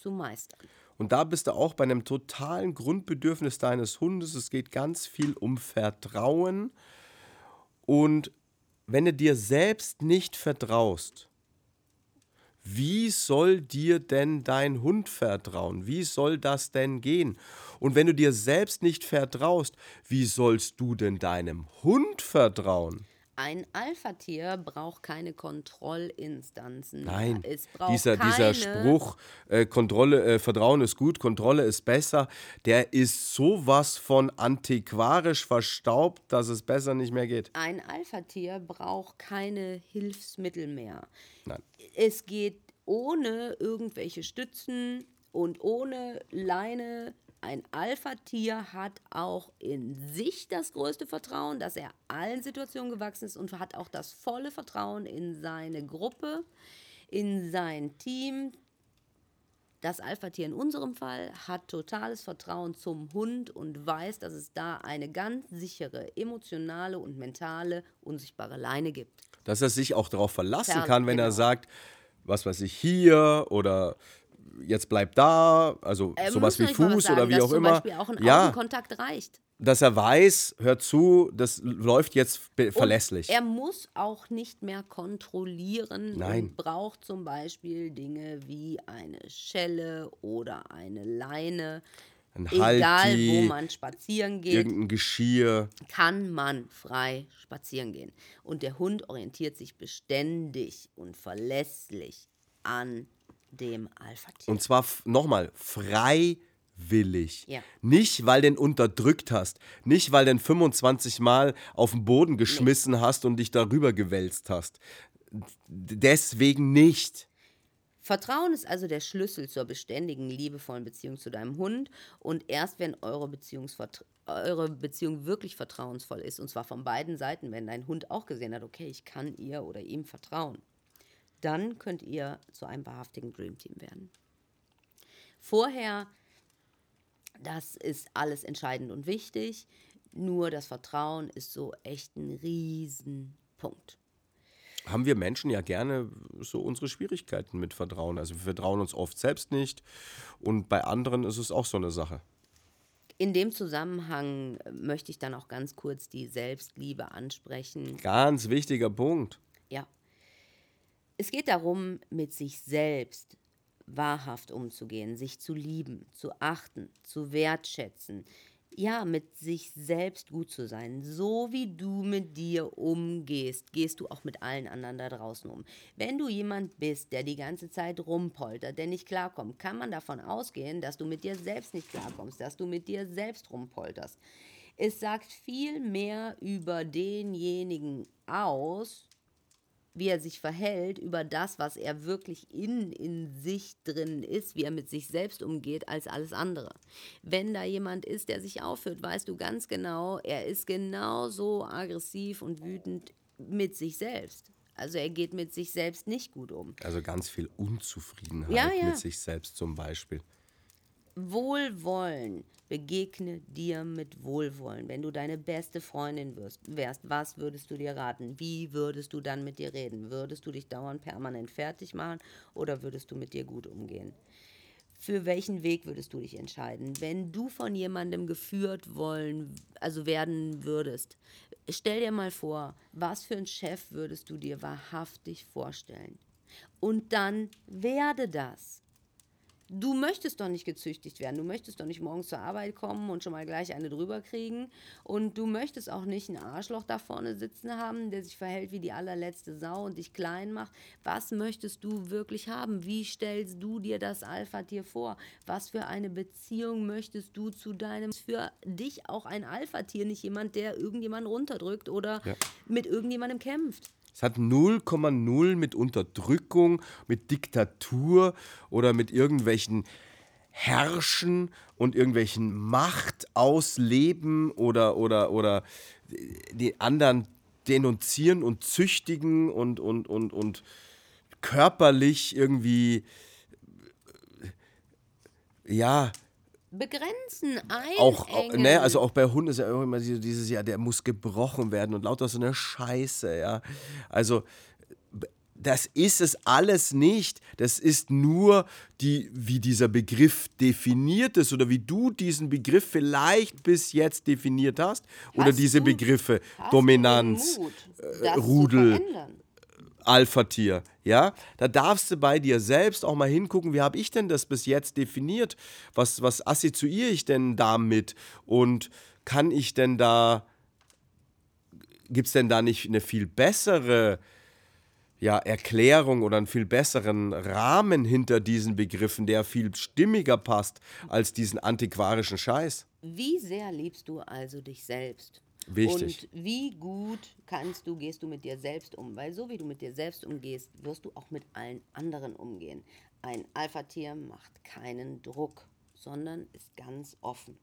zu meistern. Und da bist du auch bei einem totalen Grundbedürfnis deines Hundes. Es geht ganz viel um Vertrauen. Und wenn du dir selbst nicht vertraust, wie soll dir denn dein Hund vertrauen? Wie soll das denn gehen? Und wenn du dir selbst nicht vertraust, wie sollst du denn deinem Hund vertrauen? Ein Alpha-Tier braucht keine Kontrollinstanzen. mehr. Nein, es braucht dieser, keine, dieser Spruch, äh, Kontrolle, äh, Vertrauen ist gut, Kontrolle ist besser, der ist sowas von antiquarisch verstaubt, dass es besser nicht mehr geht. Ein Alpha-Tier braucht keine Hilfsmittel mehr. Nein. Es geht ohne irgendwelche Stützen und ohne Leine. Ein Alpha-Tier hat auch in sich das größte Vertrauen, dass er allen Situationen gewachsen ist und hat auch das volle Vertrauen in seine Gruppe, in sein Team. Das Alpha-Tier in unserem Fall hat totales Vertrauen zum Hund und weiß, dass es da eine ganz sichere emotionale und mentale unsichtbare Leine gibt. Dass er sich auch darauf verlassen Ver- kann, wenn er genau. sagt, was weiß ich, hier oder jetzt bleib da, also Er sowas wie Fuß sagen, oder wie auch zum immer. Beispiel auch ein Ja, Augenkontakt reicht. dass er weiß, hör zu, das läuft jetzt verlässlich. Und er muss auch nicht mehr kontrollieren Nein. und braucht zum Beispiel Dinge wie eine Schelle oder eine Leine. Ein Egal, Halti, wo man spazieren geht, irgendein Geschirr. kann man frei spazieren gehen. Und der Hund orientiert sich beständig und verlässlich an dem Alpha-Tier. Und zwar nochmal freiwillig. Ja. Nicht, weil du den unterdrückt hast. Nicht, weil du den 25 Mal auf den Boden geschmissen hast und dich darüber gewälzt hast. Deswegen nicht. Vertrauen ist also der Schlüssel zur beständigen, liebevollen Beziehung zu deinem Hund. Und erst wenn eure, eure Beziehung wirklich vertrauensvoll ist, und zwar von beiden Seiten, wenn dein Hund auch gesehen hat, okay, ich kann ihr oder ihm vertrauen, dann könnt ihr zu einem wahrhaftigen Dreamteam werden. Vorher, das ist alles entscheidend und wichtig, nur das Vertrauen ist so echt ein Riesenpunkt. Haben wir Menschen ja gerne so unsere Schwierigkeiten mit Vertrauen. Also wir vertrauen uns oft selbst nicht. Und bei anderen ist es auch so eine Sache. In dem Zusammenhang möchte ich dann auch ganz kurz die Selbstliebe ansprechen. Ganz wichtiger Punkt. Es geht darum, mit sich selbst wahrhaft umzugehen, sich zu lieben, zu achten, zu wertschätzen. Ja, mit sich selbst gut zu sein. So wie du mit dir umgehst, gehst du auch mit allen anderen da draußen um. Wenn du jemand bist, der die ganze Zeit rumpoltert, der nicht klarkommt, kann man davon ausgehen, dass du mit dir selbst nicht klarkommst, dass du mit dir selbst rumpolterst. Es sagt viel mehr über denjenigen aus, wie er sich verhält, über das, was er wirklich in, in sich drin ist, wie er mit sich selbst umgeht, als alles andere. Wenn da jemand ist, der sich aufführt, weißt du ganz genau, er ist genauso aggressiv und wütend mit sich selbst. Also er geht mit sich selbst nicht gut um. Also ganz viel Unzufriedenheit Ja, ja. mit sich selbst zum Beispiel. Wohlwollen. Begegne dir mit Wohlwollen. Wenn du deine beste Freundin wirst, wärst, was würdest du dir raten? Wie würdest du dann mit dir reden? Würdest du dich dauernd permanent fertig machen oder würdest du mit dir gut umgehen? für welchen Weg würdest du dich entscheiden? Wenn du von jemandem geführt wollen, also werden würdest, stell dir mal vor, was für einen Chef würdest du dir wahrhaftig vorstellen? Und dann werde das. Du möchtest doch nicht gezüchtigt werden. Du möchtest doch nicht morgens zur Arbeit kommen und schon mal gleich eine drüber kriegen. Und du möchtest auch nicht ein Arschloch da vorne sitzen haben, der sich verhält wie die allerletzte Sau und dich klein macht. Was möchtest du wirklich haben? Wie stellst du dir das Alpha-Tier vor? Was für eine Beziehung möchtest du zu deinem, für dich auch ein Alpha-Tier, nicht jemand, der irgendjemanden runterdrückt oder ja. mit irgendjemandem kämpft? Es hat 0,0 mit Unterdrückung, mit Diktatur oder mit irgendwelchen Herrschen und irgendwelchen Machtausleben oder, oder, oder die anderen denunzieren und züchtigen und, und, und, und körperlich irgendwie ja begrenzen, einengen. Auch, ne, also auch bei Hunden ist ja immer dieses, ja, der muss gebrochen werden und lauter so eine Scheiße, ja. Also das ist es alles nicht. Das ist nur die, wie dieser Begriff definiert ist oder wie du diesen Begriff vielleicht bis jetzt definiert hast. Oder hast diese du, Begriffe Dominanz, Mut, äh, Rudel. Alpha-Tier, ja? Da darfst du bei dir selbst auch mal hingucken, wie habe ich denn das bis jetzt definiert? Was, was assoziiere ich denn damit? Und kann ich denn da, gibt es denn da nicht eine viel bessere ja, Erklärung oder einen viel besseren Rahmen hinter diesen Begriffen, der viel stimmiger passt als diesen antiquarischen Scheiß? Wie sehr liebst du also dich selbst? Wichtig. Und wie gut kannst du, gehst du mit dir selbst um? Weil so wie du mit dir selbst umgehst, wirst du auch mit allen anderen umgehen. Ein Alpha-Tier macht keinen Druck, sondern ist ganz offen.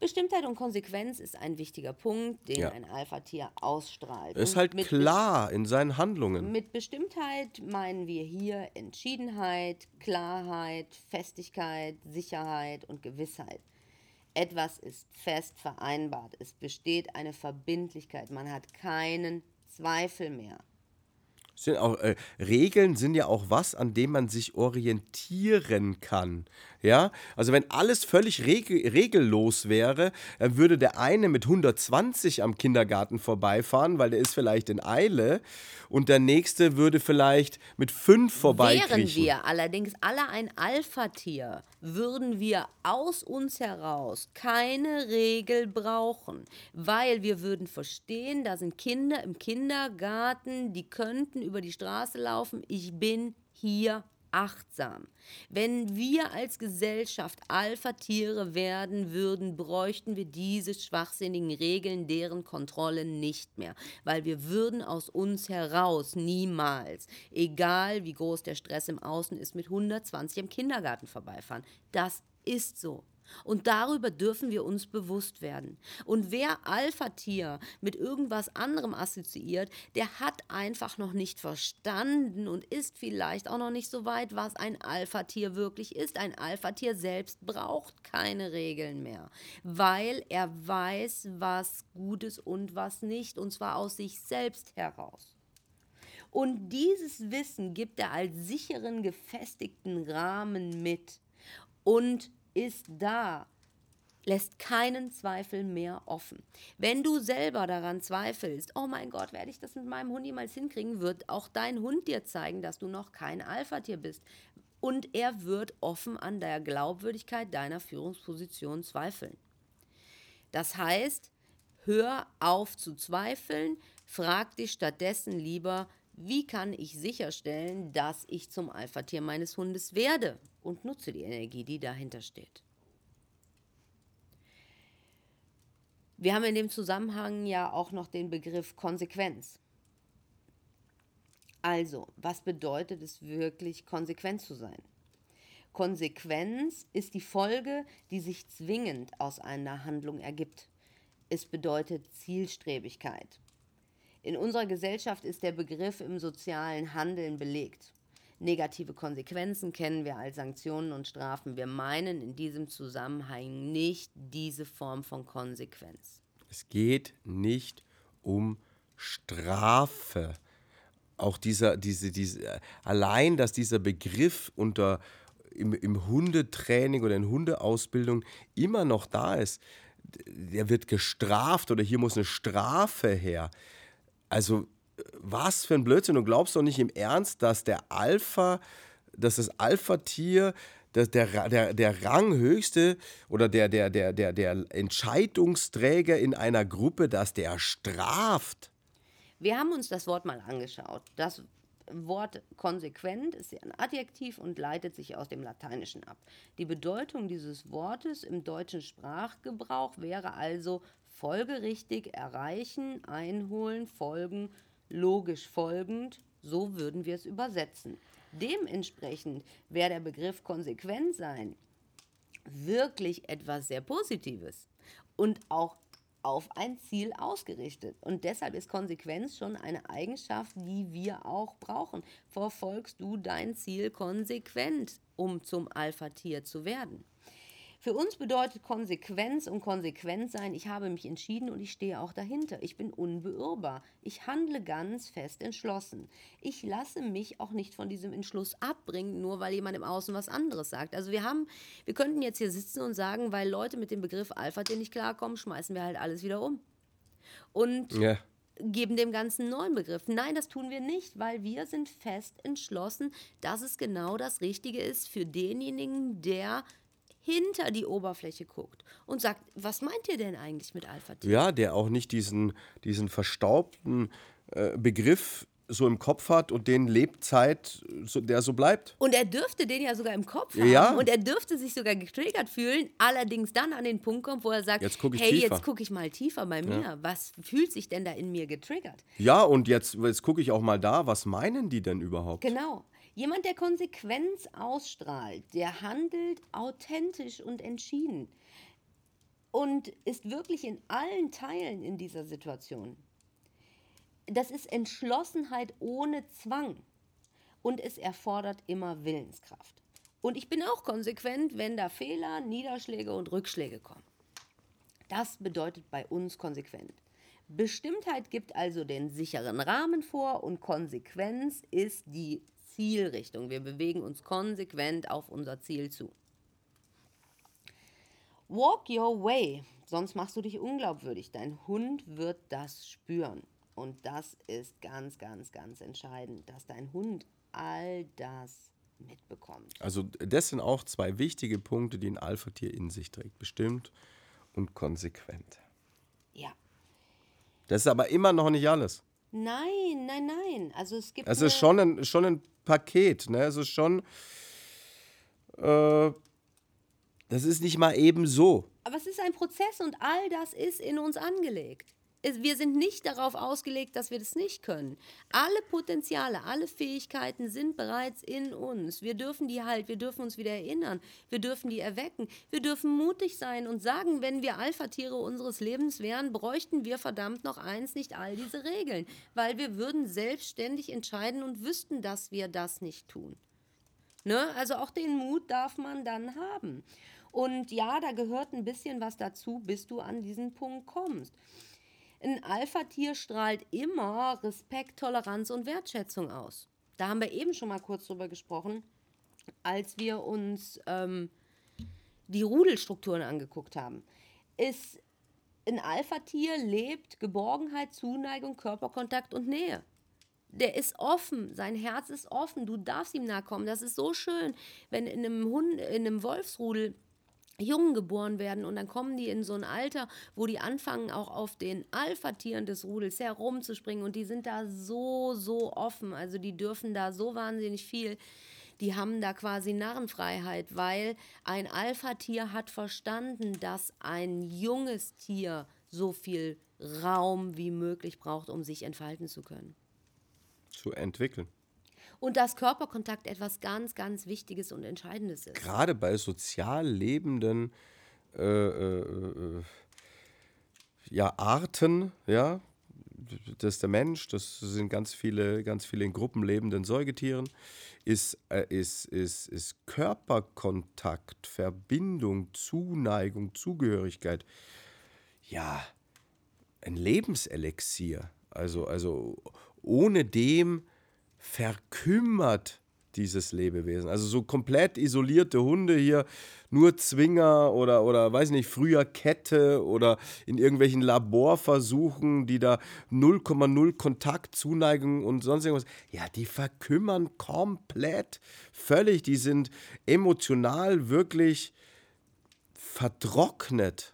Bestimmtheit und Konsequenz ist ein wichtiger Punkt, den ja. ein Alpha-Tier ausstrahlt. Ist halt klar in seinen Handlungen. Mit Bestimmtheit meinen wir hier Entschiedenheit, Klarheit, Festigkeit, Sicherheit und Gewissheit. Etwas ist fest vereinbart. Es besteht eine Verbindlichkeit. Man hat keinen Zweifel mehr. Sind auch, äh, Regeln sind ja auch was, an dem man sich orientieren kann. Ja, also wenn alles völlig regel regellos wäre, dann würde der eine mit 120 am Kindergarten vorbeifahren, weil der ist vielleicht in Eile und der nächste würde vielleicht mit 5 vorbeifahren. Wären wir allerdings alle ein Alpha-Tier, würden wir aus uns heraus keine Regel brauchen, weil wir würden verstehen, da sind Kinder im Kindergarten, die könnten über die Straße laufen, ich bin hier achtsam. Wenn wir als Gesellschaft Alpha-Tiere werden würden, bräuchten wir diese schwachsinnigen Regeln, deren Kontrolle nicht mehr, weil wir würden aus uns heraus niemals, egal wie groß der Stress im Außen ist, mit 120 im Kindergarten vorbeifahren. Das ist so. Und darüber dürfen wir uns bewusst werden. Und wer Alpha-Tier mit irgendwas anderem assoziiert, der hat einfach noch nicht verstanden und ist vielleicht auch noch nicht so weit, was ein Alpha-Tier wirklich ist. Ein Alpha-Tier selbst braucht keine Regeln mehr, weil er weiß, was gut ist und was nicht, und zwar aus sich selbst heraus. Und dieses Wissen gibt er als sicheren, gefestigten Rahmen mit. Und ist da, lässt keinen Zweifel mehr offen. Wenn du selber daran zweifelst, oh mein Gott, werde ich das mit meinem Hund jemals hinkriegen, wird auch dein Hund dir zeigen, dass du noch kein Alpha-Tier bist. Und er wird offen an der Glaubwürdigkeit deiner Führungsposition zweifeln. Das heißt, hör auf zu zweifeln, frag dich stattdessen lieber, wie kann ich sicherstellen, dass ich zum Alpha-Tier meines Hundes werde? Und nutze die Energie, die dahinter steht. Wir haben in dem Zusammenhang ja auch noch den Begriff Konsequenz. Also, was bedeutet es wirklich, konsequent zu sein? Konsequenz ist die Folge, die sich zwingend aus einer Handlung ergibt. Es bedeutet Zielstrebigkeit. In unserer Gesellschaft ist der Begriff im sozialen Handeln belegt. Negative Konsequenzen kennen wir als Sanktionen und Strafen. Wir meinen in diesem Zusammenhang nicht diese Form von Konsequenz. Es geht nicht um Strafe. Auch dieser, diese, diese, allein, dass dieser Begriff unter im, im Hundetraining oder in Hundeausbildung immer noch da ist. Der wird gestraft oder hier muss eine Strafe her. Also was für ein Blödsinn. Du glaubst doch nicht im Ernst, dass der Alpha, dass das Alpha-Tier der, der, der, der Ranghöchste oder der, der, der, der, der Entscheidungsträger in einer Gruppe, dass der straft. Wir haben uns das Wort mal angeschaut. Das Wort konsequent ist ein Adjektiv und leitet sich aus dem Lateinischen ab. Die Bedeutung dieses Wortes im deutschen Sprachgebrauch wäre also folgerichtig erreichen, einholen, folgen, logisch folgend, so würden wir es übersetzen. Dementsprechend wäre der Begriff konsequent sein wirklich etwas sehr Positives und auch auf ein Ziel ausgerichtet. Und deshalb ist Konsequenz schon eine Eigenschaft, die wir auch brauchen. Verfolgst du dein Ziel konsequent, um zum Alpha-Tier zu werden? Für uns bedeutet Konsequenz und konsequent sein, ich habe mich entschieden und ich stehe auch dahinter. Ich bin unbeirrbar. Ich handle ganz fest entschlossen. Ich lasse mich auch nicht von diesem Entschluss abbringen, nur weil jemand im Außen was anderes sagt. Also wir haben, wir könnten jetzt hier sitzen und sagen, weil Leute mit dem Begriff Alpha nicht klarkommen, schmeißen wir halt alles wieder um. Und ja geben dem Ganzen einen neuen Begriff. Nein, das tun wir nicht, weil wir sind fest entschlossen, dass es genau das Richtige ist für denjenigen, der hinter die Oberfläche guckt und sagt, was meint ihr denn eigentlich mit Alpha-Tier? Ja, der auch nicht diesen, diesen verstaubten äh, Begriff so im Kopf hat und den Lebzeit, so, der so bleibt. Und er dürfte den ja sogar im Kopf haben ja. und er dürfte sich sogar getriggert fühlen, allerdings dann an den Punkt kommt, wo er sagt, jetzt hey, tiefer. jetzt gucke ich mal tiefer bei mir. Ja. Was fühlt sich denn da in mir getriggert? Ja, und jetzt, jetzt gucke ich auch mal da, was meinen die denn überhaupt? Genau. Jemand, der Konsequenz ausstrahlt, der handelt authentisch und entschieden und ist wirklich in allen Teilen in dieser Situation. Das ist Entschlossenheit ohne Zwang und es erfordert immer Willenskraft. Und ich bin auch konsequent, wenn da Fehler, Niederschläge und Rückschläge kommen. Das bedeutet bei uns konsequent. Bestimmtheit gibt also den sicheren Rahmen vor und Konsequenz ist die Zielrichtung. Wir bewegen uns konsequent auf unser Ziel zu. Walk your way, sonst machst du dich unglaubwürdig. Dein Hund wird das spüren. Und das ist ganz, ganz, ganz entscheidend, dass dein Hund all das mitbekommt. Also das sind auch zwei wichtige Punkte, die ein Alpha-Tier in sich trägt. Bestimmt und konsequent. Ja. Das ist aber immer noch nicht alles. Nein, nein, nein. Also es gibt. Es ist schon ein, schon ein Paket. Ne? Es ist schon. Äh, das ist nicht mal eben so. Aber es ist ein Prozess und all das ist in uns angelegt wir sind nicht darauf ausgelegt, dass wir das nicht können. Alle Potenziale, alle Fähigkeiten sind bereits in uns. Wir dürfen die halt, wir dürfen uns wieder erinnern, wir dürfen die erwecken, wir dürfen mutig sein und sagen, wenn wir Alpha-Tiere unseres Lebens wären, bräuchten wir verdammt noch eins, nicht all diese Regeln, weil wir würden selbstständig entscheiden und wüssten, dass wir das nicht tun. Ne? Also auch den Mut darf man dann haben. Und ja, da gehört ein bisschen was dazu, bis du an diesen Punkt kommst. Ein Alpha-Tier strahlt immer Respekt, Toleranz und Wertschätzung aus. Da haben wir eben schon mal kurz drüber gesprochen, als wir uns ähm, die Rudelstrukturen angeguckt haben. Ist ein Alpha-Tier lebt Geborgenheit, Zuneigung, Körperkontakt und Nähe. Der ist offen, sein Herz ist offen, du darfst ihm nahe kommen. Das ist so schön, wenn in einem Hund, in einem Wolfsrudel Jungen geboren werden und dann kommen die in so ein Alter, wo die anfangen auch auf den Alpha-Tieren des Rudels herumzuspringen und die sind da so, so offen, also die dürfen da so wahnsinnig viel. Die haben da quasi Narrenfreiheit, weil ein Alpha-Tier hat verstanden, dass ein junges Tier so viel Raum wie möglich braucht, um sich entfalten zu können. Zu entwickeln und dass Körperkontakt etwas ganz, ganz Wichtiges und Entscheidendes ist. Gerade bei sozial lebenden äh, äh, äh, ja, Arten, ja, das ist der Mensch, das sind ganz viele, ganz viele in Gruppen lebenden Säugetieren, ist, äh, ist, ist, ist Körperkontakt, Verbindung, Zuneigung, Zugehörigkeit, ja, ein Lebenselixier. Also, also ohne dem verkümmert dieses Lebewesen. Also so komplett isolierte Hunde hier, nur Zwinger oder, oder weiß nicht, früher Kette oder in irgendwelchen Laborversuchen, die da 0,0 Kontakt, Zuneigung und sonst irgendwas. Ja, die verkümmern komplett, völlig. Die sind emotional wirklich vertrocknet.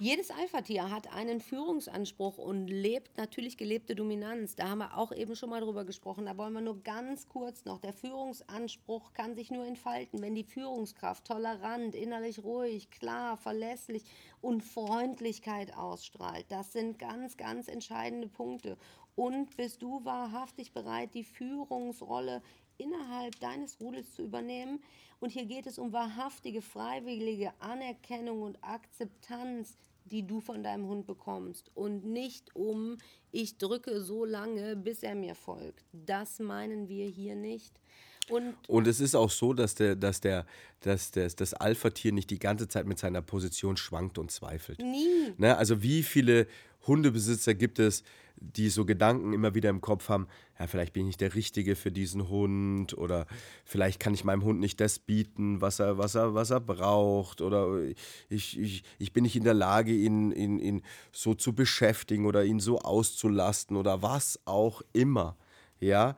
Jedes Alpha-Tier hat einen Führungsanspruch und lebt natürlich gelebte Dominanz. Da haben wir auch eben schon mal drüber gesprochen. Da wollen wir nur ganz kurz noch. Der Führungsanspruch kann sich nur entfalten, wenn die Führungskraft tolerant, innerlich ruhig, klar, verlässlich und Freundlichkeit ausstrahlt. Das sind ganz, ganz entscheidende Punkte. Und bist du wahrhaftig bereit, die Führungsrolle innerhalb deines Rudels zu übernehmen? Und hier geht es um wahrhaftige, freiwillige Anerkennung und Akzeptanz, die du von deinem Hund bekommst. Und nicht um, ich drücke so lange, bis er mir folgt. Das meinen wir hier nicht. Und, und es ist auch so, dass, der, dass, der, dass der, das Alpha-Tier nicht die ganze Zeit mit seiner Position schwankt und zweifelt. Nie. Ne? Also wie viele Hundebesitzer gibt es, die so Gedanken immer wieder im Kopf haben, ja, vielleicht bin ich nicht der Richtige für diesen Hund oder vielleicht kann ich meinem Hund nicht das bieten, was er, was er, was er braucht oder ich, ich, ich bin nicht in der Lage, ihn, ihn, ihn so zu beschäftigen oder ihn so auszulasten oder was auch immer. Ja,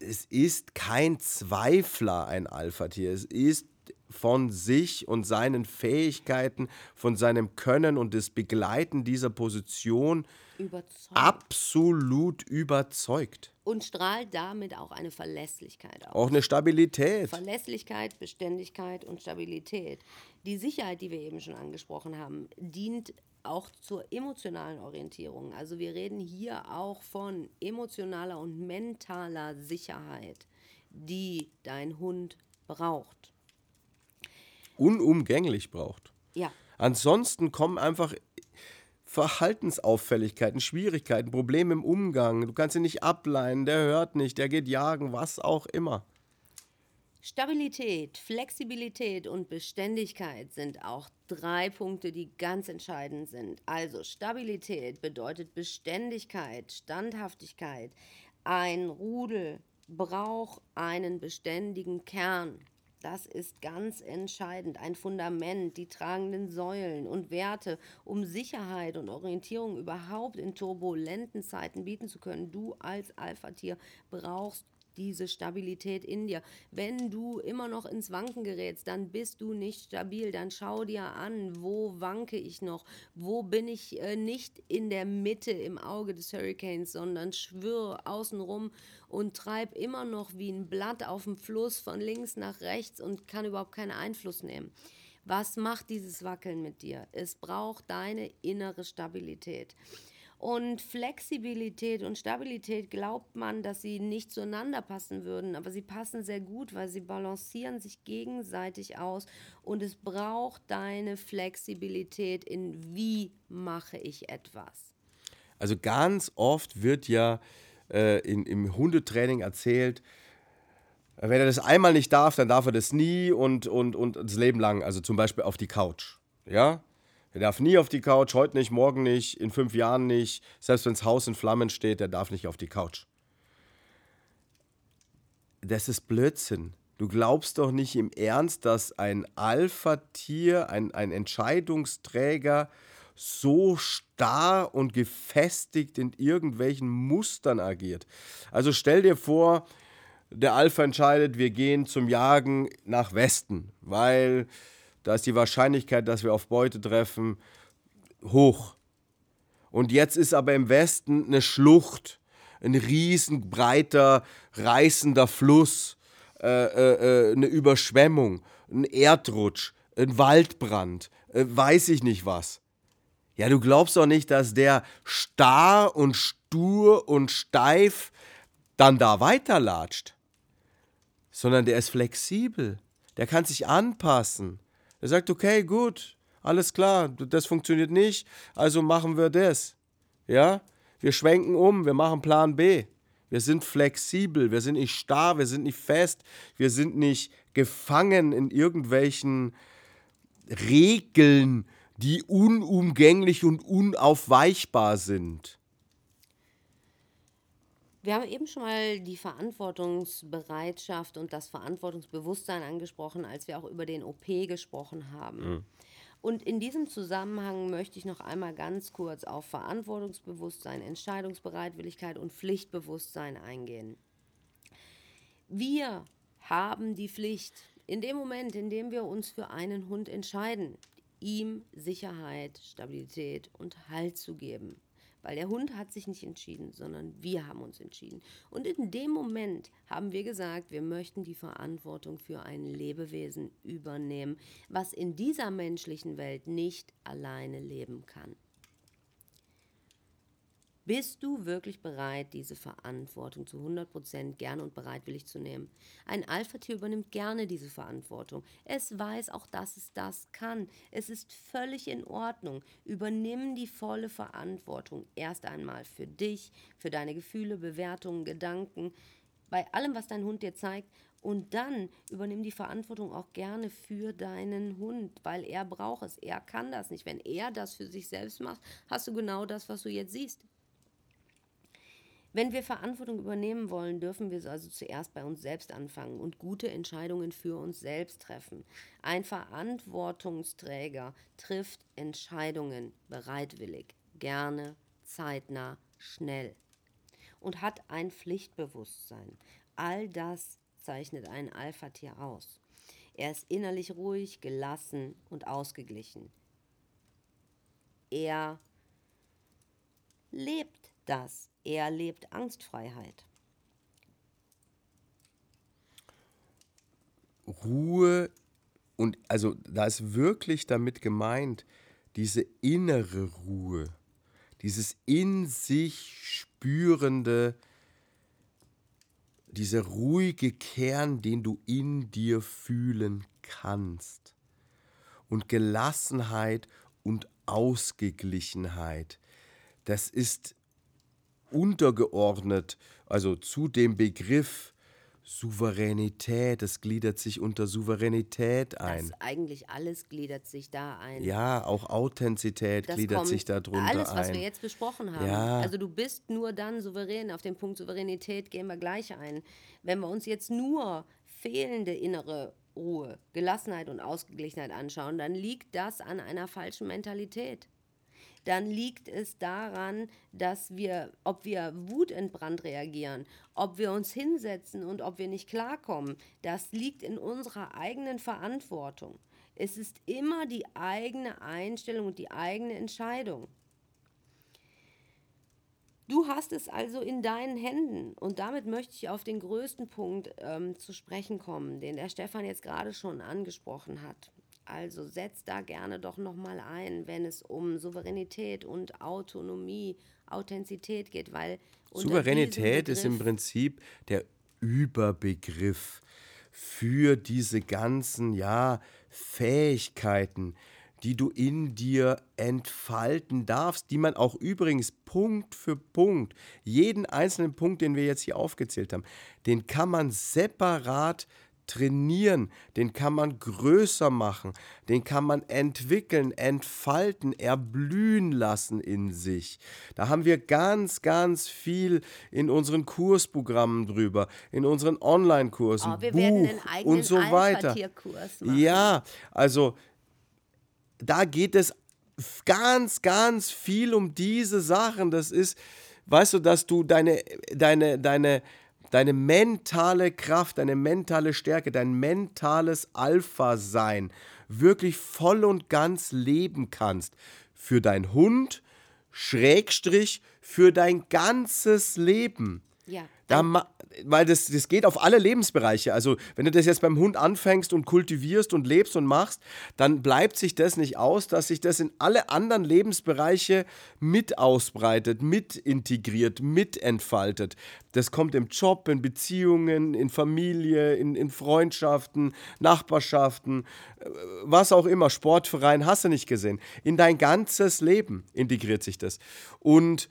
es ist kein Zweifler ein Alpha-Tier. Es ist von sich und seinen Fähigkeiten, von seinem Können und das Begleiten dieser Position überzeugt. absolut überzeugt. Und strahlt damit auch eine Verlässlichkeit aus. Auch eine Stabilität. Verlässlichkeit, Beständigkeit und Stabilität. Die Sicherheit, die wir eben schon angesprochen haben, dient auch zur emotionalen Orientierung. Also wir reden hier auch von emotionaler und mentaler Sicherheit, die dein Hund braucht. Unumgänglich braucht. Ja. Ansonsten kommen einfach Verhaltensauffälligkeiten, Schwierigkeiten, Probleme im Umgang. Du kannst ihn nicht ableinen, der hört nicht, der geht jagen, was auch immer. Stabilität, Flexibilität und Beständigkeit sind auch drei Punkte, die ganz entscheidend sind. Also Stabilität bedeutet Beständigkeit, Standhaftigkeit. Ein Rudel braucht einen beständigen Kern. Das ist ganz entscheidend. Ein Fundament, die tragenden Säulen und Werte, um Sicherheit und Orientierung überhaupt in turbulenten Zeiten bieten zu können. Du als Alpha-Tier brauchst diese Stabilität in dir. Wenn du immer noch ins Wanken gerätst, dann bist du nicht stabil. Dann schau dir an, wo wanke ich noch? Wo bin ich äh, nicht in der Mitte im Auge des Hurricanes, sondern schwirr außenrum und treib immer noch wie ein Blatt auf dem Fluss von links nach rechts und kann überhaupt keinen Einfluss nehmen. Was macht dieses Wackeln mit dir? Es braucht deine innere Stabilität. Und Flexibilität und Stabilität glaubt man, dass sie nicht zueinander passen würden, aber sie passen sehr gut, weil sie balancieren sich gegenseitig aus und es braucht deine Flexibilität in wie mache ich etwas. Also ganz oft wird ja äh, in, im Hundetraining erzählt, wenn er das einmal nicht darf, dann darf er das nie und, und, und das Leben lang, also zum Beispiel auf die Couch. Ja? Er darf nie auf die Couch, heute nicht, morgen nicht, in fünf Jahren nicht. Selbst wenn das Haus in Flammen steht, der darf nicht auf die Couch. Das ist Blödsinn. Du glaubst doch nicht im Ernst, dass ein Alpha-Tier, ein, ein Entscheidungsträger so starr und gefestigt in irgendwelchen Mustern agiert. Also stell dir vor, der Alpha entscheidet, wir gehen zum Jagen nach Westen, weil da ist die Wahrscheinlichkeit, dass wir auf Beute treffen, hoch. Und jetzt ist aber im Westen eine Schlucht, ein riesenbreiter, reißender Fluss, äh, äh, äh eine Überschwemmung, ein Erdrutsch, ein Waldbrand, äh, weiß ich nicht was. Ja, du glaubst doch nicht, dass der starr und stur und steif dann da weiterlatscht, sondern der ist flexibel, der kann sich anpassen. Der sagt, okay, gut, alles klar, das funktioniert nicht, also machen wir das. Ja, wir schwenken um, wir machen Plan B. Wir sind flexibel, wir sind nicht starr, wir sind nicht fest, wir sind nicht gefangen in irgendwelchen Regeln, die unumgänglich und unaufweichbar sind. Wir haben eben schon mal die Verantwortungsbereitschaft und das Verantwortungsbewusstsein angesprochen, als wir auch über den OP gesprochen haben. Mhm. Und in diesem Zusammenhang möchte ich noch einmal ganz kurz auf Verantwortungsbewusstsein, Entscheidungsbereitwilligkeit und Pflichtbewusstsein eingehen. Wir haben die Pflicht, in dem Moment, in dem wir uns für einen Hund entscheiden, ihm Sicherheit, Stabilität und Halt zu geben. Weil der Hund hat sich nicht entschieden, sondern wir haben uns entschieden. Und in dem Moment haben wir gesagt, wir möchten die Verantwortung für ein Lebewesen übernehmen, was in dieser menschlichen Welt nicht alleine leben kann. Bist du wirklich bereit, diese Verantwortung zu 100% gerne und bereitwillig zu nehmen? Ein Alpha-Tier übernimmt gerne diese Verantwortung. Es weiß auch, dass es das kann. Es ist völlig in Ordnung. Übernimm die volle Verantwortung. Erst einmal für dich, für deine Gefühle, Bewertungen, Gedanken, bei allem, was dein Hund dir zeigt. Und dann übernimm die Verantwortung auch gerne für deinen Hund, weil er braucht es. Er kann das nicht. Wenn er das für sich selbst macht, hast du genau das, was du jetzt siehst. Wenn wir Verantwortung übernehmen wollen, dürfen wir also zuerst bei uns selbst anfangen und gute Entscheidungen für uns selbst treffen. Ein Verantwortungsträger trifft Entscheidungen bereitwillig, gerne, zeitnah, schnell und hat ein Pflichtbewusstsein. All das zeichnet ein Alpha-Tier aus. Er ist innerlich ruhig, gelassen und ausgeglichen. Er lebt das er lebt Angstfreiheit. Ruhe und also da ist wirklich damit gemeint, diese innere Ruhe, dieses in sich spürende, dieser ruhige Kern, den du in dir fühlen kannst. Und Gelassenheit und Ausgeglichenheit, das ist untergeordnet, also zu dem Begriff Souveränität, das gliedert sich unter Souveränität ein. Das eigentlich alles gliedert sich da ein. Ja, auch Authentizität das gliedert sich darunter ein. Alles, was wir jetzt besprochen haben. Ja. Also du bist nur dann souverän. Auf den Punkt Souveränität gehen wir gleich ein. Wenn wir uns jetzt nur fehlende innere Ruhe, Gelassenheit und Ausgeglichenheit anschauen, dann liegt das an einer falschen Mentalität dann liegt es daran, dass wir, ob wir wutentbrannt reagieren, ob wir uns hinsetzen und ob wir nicht klarkommen, das liegt in unserer eigenen Verantwortung. Es ist immer die eigene Einstellung und die eigene Entscheidung. Du hast es also in deinen Händen. Und damit möchte ich auf den größten Punkt ähm, zu sprechen kommen, den der Stefan jetzt gerade schon angesprochen hat. Also setzt da gerne doch nochmal ein, wenn es um Souveränität und Autonomie, Authentizität geht, weil Souveränität ist im Prinzip der Überbegriff für diese ganzen ja Fähigkeiten, die du in dir entfalten darfst, die man auch übrigens Punkt für Punkt, jeden einzelnen Punkt, den wir jetzt hier aufgezählt haben, den kann man separat trainieren, den kann man größer machen, den kann man entwickeln, entfalten, erblühen lassen in sich. Da haben wir ganz, ganz viel in unseren Kursprogrammen drüber, in unseren Online-Kursen, oh, Buch und so weiter. Ja, also da geht es ganz, ganz viel um diese Sachen. Das ist, weißt du, dass du deine, deine, deine, deine mentale Kraft, deine mentale Stärke, dein mentales Alpha-Sein wirklich voll und ganz leben kannst. Für dein Hund, Schrägstrich, für dein ganzes Leben. Ja. Da, weil das, das geht auf alle Lebensbereiche. Also, wenn du das jetzt beim Hund anfängst und kultivierst und lebst und machst, dann bleibt sich das nicht aus, dass sich das in alle anderen Lebensbereiche mit ausbreitet, mit integriert, mit entfaltet. Das kommt im Job, in Beziehungen, in Familie, in, in Freundschaften, Nachbarschaften, äh, was auch immer, Sportverein, hast du nicht gesehen. In dein ganzes Leben integriert sich das. Und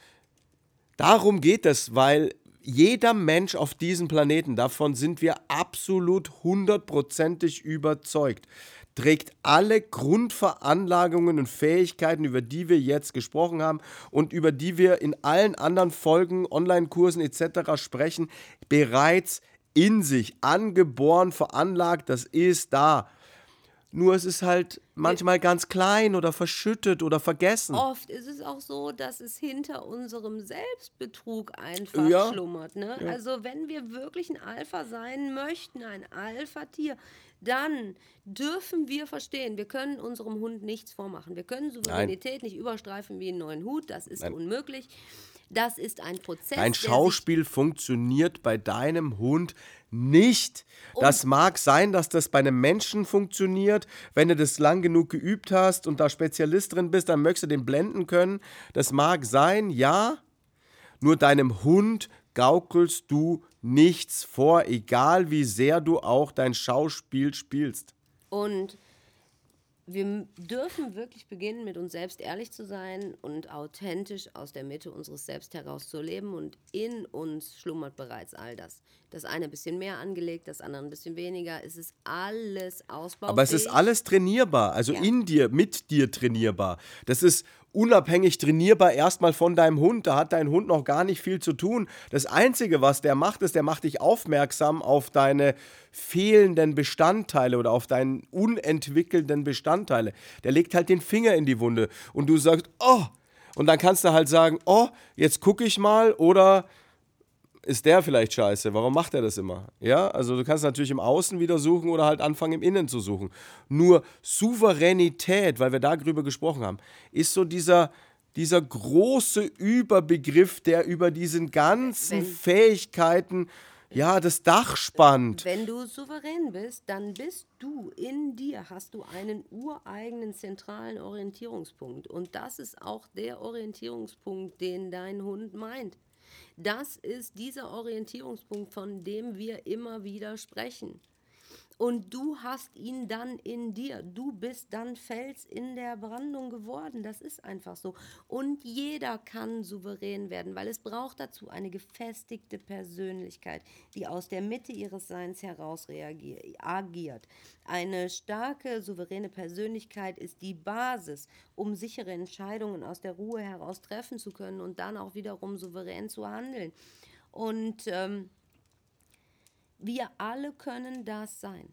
darum geht es, weil jeder Mensch auf diesem Planeten, davon sind wir absolut hundertprozentig überzeugt, trägt alle Grundveranlagungen und Fähigkeiten, über die wir jetzt gesprochen haben und über die wir in allen anderen Folgen, Online-Kursen etc. sprechen, bereits in sich, angeboren, veranlagt, das ist da. Nur es ist halt manchmal ganz klein oder verschüttet oder vergessen. Oft ist es auch so, dass es hinter unserem Selbstbetrug einfach Ja. schlummert. Ne? Also wenn wir wirklich ein Alpha sein möchten, ein Alpha-Tier, dann dürfen wir verstehen, wir können unserem Hund nichts vormachen. Wir können Souveränität nicht überstreifen wie einen neuen Hut, das ist Nein. unmöglich. Das ist ein Prozess. Sich- Schauspiel funktioniert bei deinem Hund nicht. Das mag sein, dass das bei einem Menschen funktioniert. Wenn du das lang genug geübt hast und da Spezialist drin bist, dann möchtest du den blenden können. Das mag sein, ja. Nur deinem Hund gaukelst du nichts vor, egal wie sehr du auch dein Schauspiel spielst. Und wir dürfen wirklich beginnen, mit uns selbst ehrlich zu sein und authentisch aus der Mitte unseres Selbst heraus zu leben. Und in uns schlummert bereits all das. Das eine ein bisschen mehr angelegt, das andere ein bisschen weniger. Es ist alles ausbaufähig. Aber es ist alles trainierbar, also Ja. in dir, mit dir trainierbar. Das ist unabhängig trainierbar erstmal von deinem Hund. Da hat dein Hund noch gar nicht viel zu tun. Das Einzige, was der macht, ist, der macht dich aufmerksam auf deine fehlenden Bestandteile oder auf deinen unentwickelnden Bestandteile. Der legt halt den Finger in die Wunde und du sagst, oh, und dann kannst du halt sagen, oh, jetzt gucke ich mal oder ist der vielleicht scheiße? Warum macht er das immer? Ja, also du kannst natürlich im Außen wieder suchen oder halt anfangen im Innen zu suchen. Nur Souveränität, weil wir darüber gesprochen haben, ist so dieser, dieser große Überbegriff, der über diesen ganzen Wenn- Fähigkeiten ja das Dach spannt. Wenn du souverän bist, dann bist du in dir, hast du einen ureigenen zentralen Orientierungspunkt. Und das ist auch der Orientierungspunkt, den dein Hund meint. Das ist dieser Orientierungspunkt, von dem wir immer wieder sprechen. Und du hast ihn dann in dir. Du bist dann Fels in der Brandung geworden. Das ist einfach so. Und jeder kann souverän werden, weil es braucht dazu eine gefestigte Persönlichkeit, die aus der Mitte ihres Seins heraus agiert. Eine starke, souveräne Persönlichkeit ist die Basis, um sichere Entscheidungen aus der Ruhe heraus treffen zu können und dann auch wiederum souverän zu handeln. Und ähm, wir alle können das sein.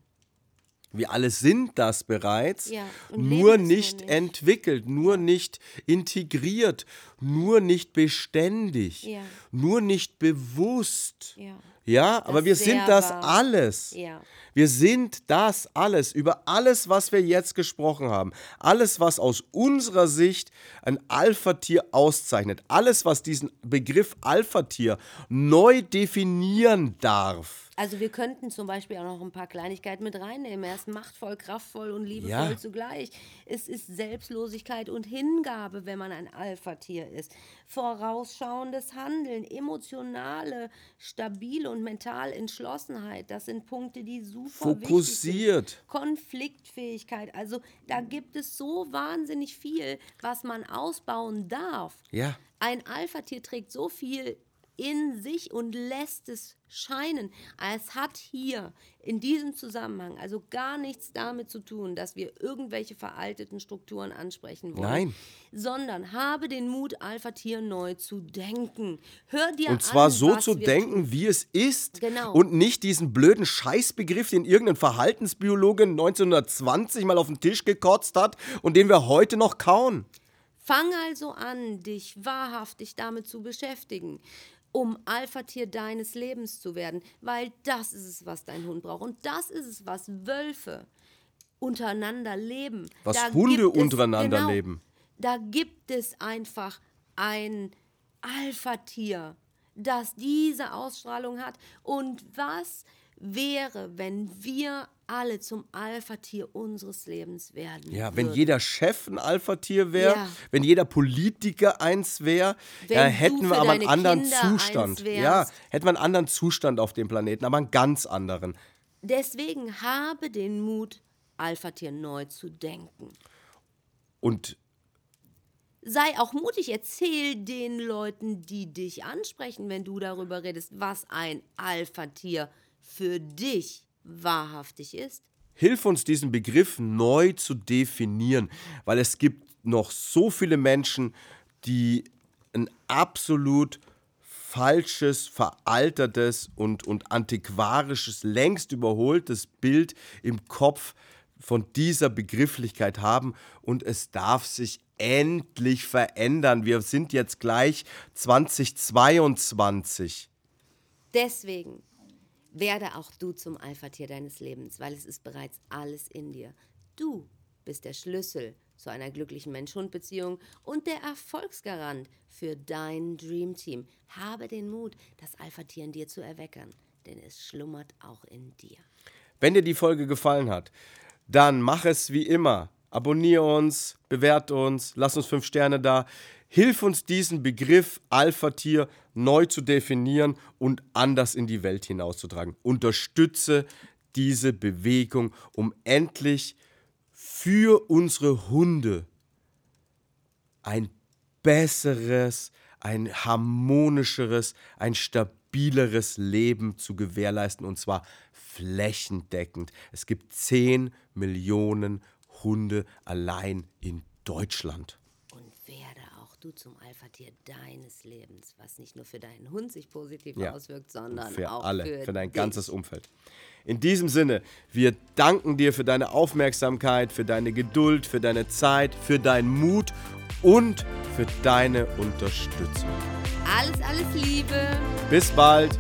Wir alle sind das bereits, Ja, nur nicht nicht. entwickelt, nur nicht integriert, nur nicht beständig, Ja. nur nicht bewusst. Ja. Ja, aber wir sind das wahr. alles. Ja. Wir sind das alles, über alles, was wir jetzt gesprochen haben. Alles, was aus unserer Sicht ein Alpha-Tier auszeichnet. Alles, was diesen Begriff Alpha-Tier neu definieren darf. Also wir könnten zum Beispiel auch noch ein paar Kleinigkeiten mit reinnehmen. Er ist machtvoll, kraftvoll und liebevoll Ja. zugleich. Es ist Selbstlosigkeit und Hingabe, wenn man ein Alpha-Tier ist. Vorausschauendes Handeln, emotionale, stabile und mental Entschlossenheit. Das sind Punkte, die super wichtig Fokussiert. sind. Konfliktfähigkeit. Also da gibt es so wahnsinnig viel, was man ausbauen darf. Ja. Ein Alpha-Tier trägt so viel in sich und lässt es scheinen. Es hat hier in diesem Zusammenhang also gar nichts damit zu tun, dass wir irgendwelche veralteten Strukturen ansprechen wollen. Nein. Sondern habe den Mut, Alpha-Tier neu zu denken. Hör dir an, Und zwar so was zu denken, tun. wie es ist. Genau. Und nicht diesen blöden Scheißbegriff, den irgendein Verhaltensbiologe 1920 mal auf den Tisch gekotzt hat und den wir heute noch kauen. Fang also an, dich wahrhaftig damit zu beschäftigen, um Alpha-Tier deines Lebens zu werden, weil das ist es, was dein Hund braucht. Und das ist es, was Wölfe untereinander leben. Was Da Hunde gibt es- untereinander genau, leben. Da gibt es einfach ein Alpha-Tier, das diese Ausstrahlung hat. Und was wäre, wenn wir alle zum Alpha-Tier unseres Lebens werden? Ja, wenn würden? jeder Chef ein Alpha-Tier wäre, Ja. wenn jeder Politiker eins wäre, ja, hätten wir aber einen anderen Kinder Zustand. Ja, hätten wir einen anderen Zustand auf dem Planeten, aber einen ganz anderen. Deswegen habe den Mut, Alpha-Tier neu zu denken. Und Sei auch mutig, erzähl den Leuten, die dich ansprechen, wenn du darüber redest, was ein Alpha-Tier für dich wahrhaftig ist. Hilf uns, diesen Begriff neu zu definieren, weil es gibt noch so viele Menschen, die ein absolut falsches, veraltertes und, und antiquarisches, längst überholtes Bild im Kopf von dieser Begrifflichkeit haben und es darf sich endlich verändern. Wir sind jetzt gleich 2022. Deswegen werde auch du zum Alpha-Tier deines Lebens, weil es ist bereits alles in dir. Du bist der Schlüssel zu einer glücklichen Mensch-Hund-Beziehung und der Erfolgsgarant für dein Dream Team. Habe den Mut, das Alpha-Tier in dir zu erweckern, denn es schlummert auch in dir. Wenn dir die Folge gefallen hat, dann mach es wie immer. Abonnier uns, bewert uns, lass uns fünf Sterne da. Hilf uns, diesen Begriff Alpha-Tier neu zu definieren und anders in die Welt hinauszutragen. Unterstütze diese Bewegung, um endlich für unsere Hunde ein besseres, ein harmonischeres, ein stabileres Leben zu gewährleisten und zwar flächendeckend. Es gibt 10 Millionen Hunde allein in Deutschland. Du zum Alpha-Tier deines Lebens, was nicht nur für deinen Hund sich positiv Ja. auswirkt, sondern für auch alle, für, für dein dich. ganzes Umfeld. In diesem Sinne, wir danken dir für deine Aufmerksamkeit, für deine Geduld, für deine Zeit, für deinen Mut und für deine Unterstützung. Alles, alles Liebe. Bis bald.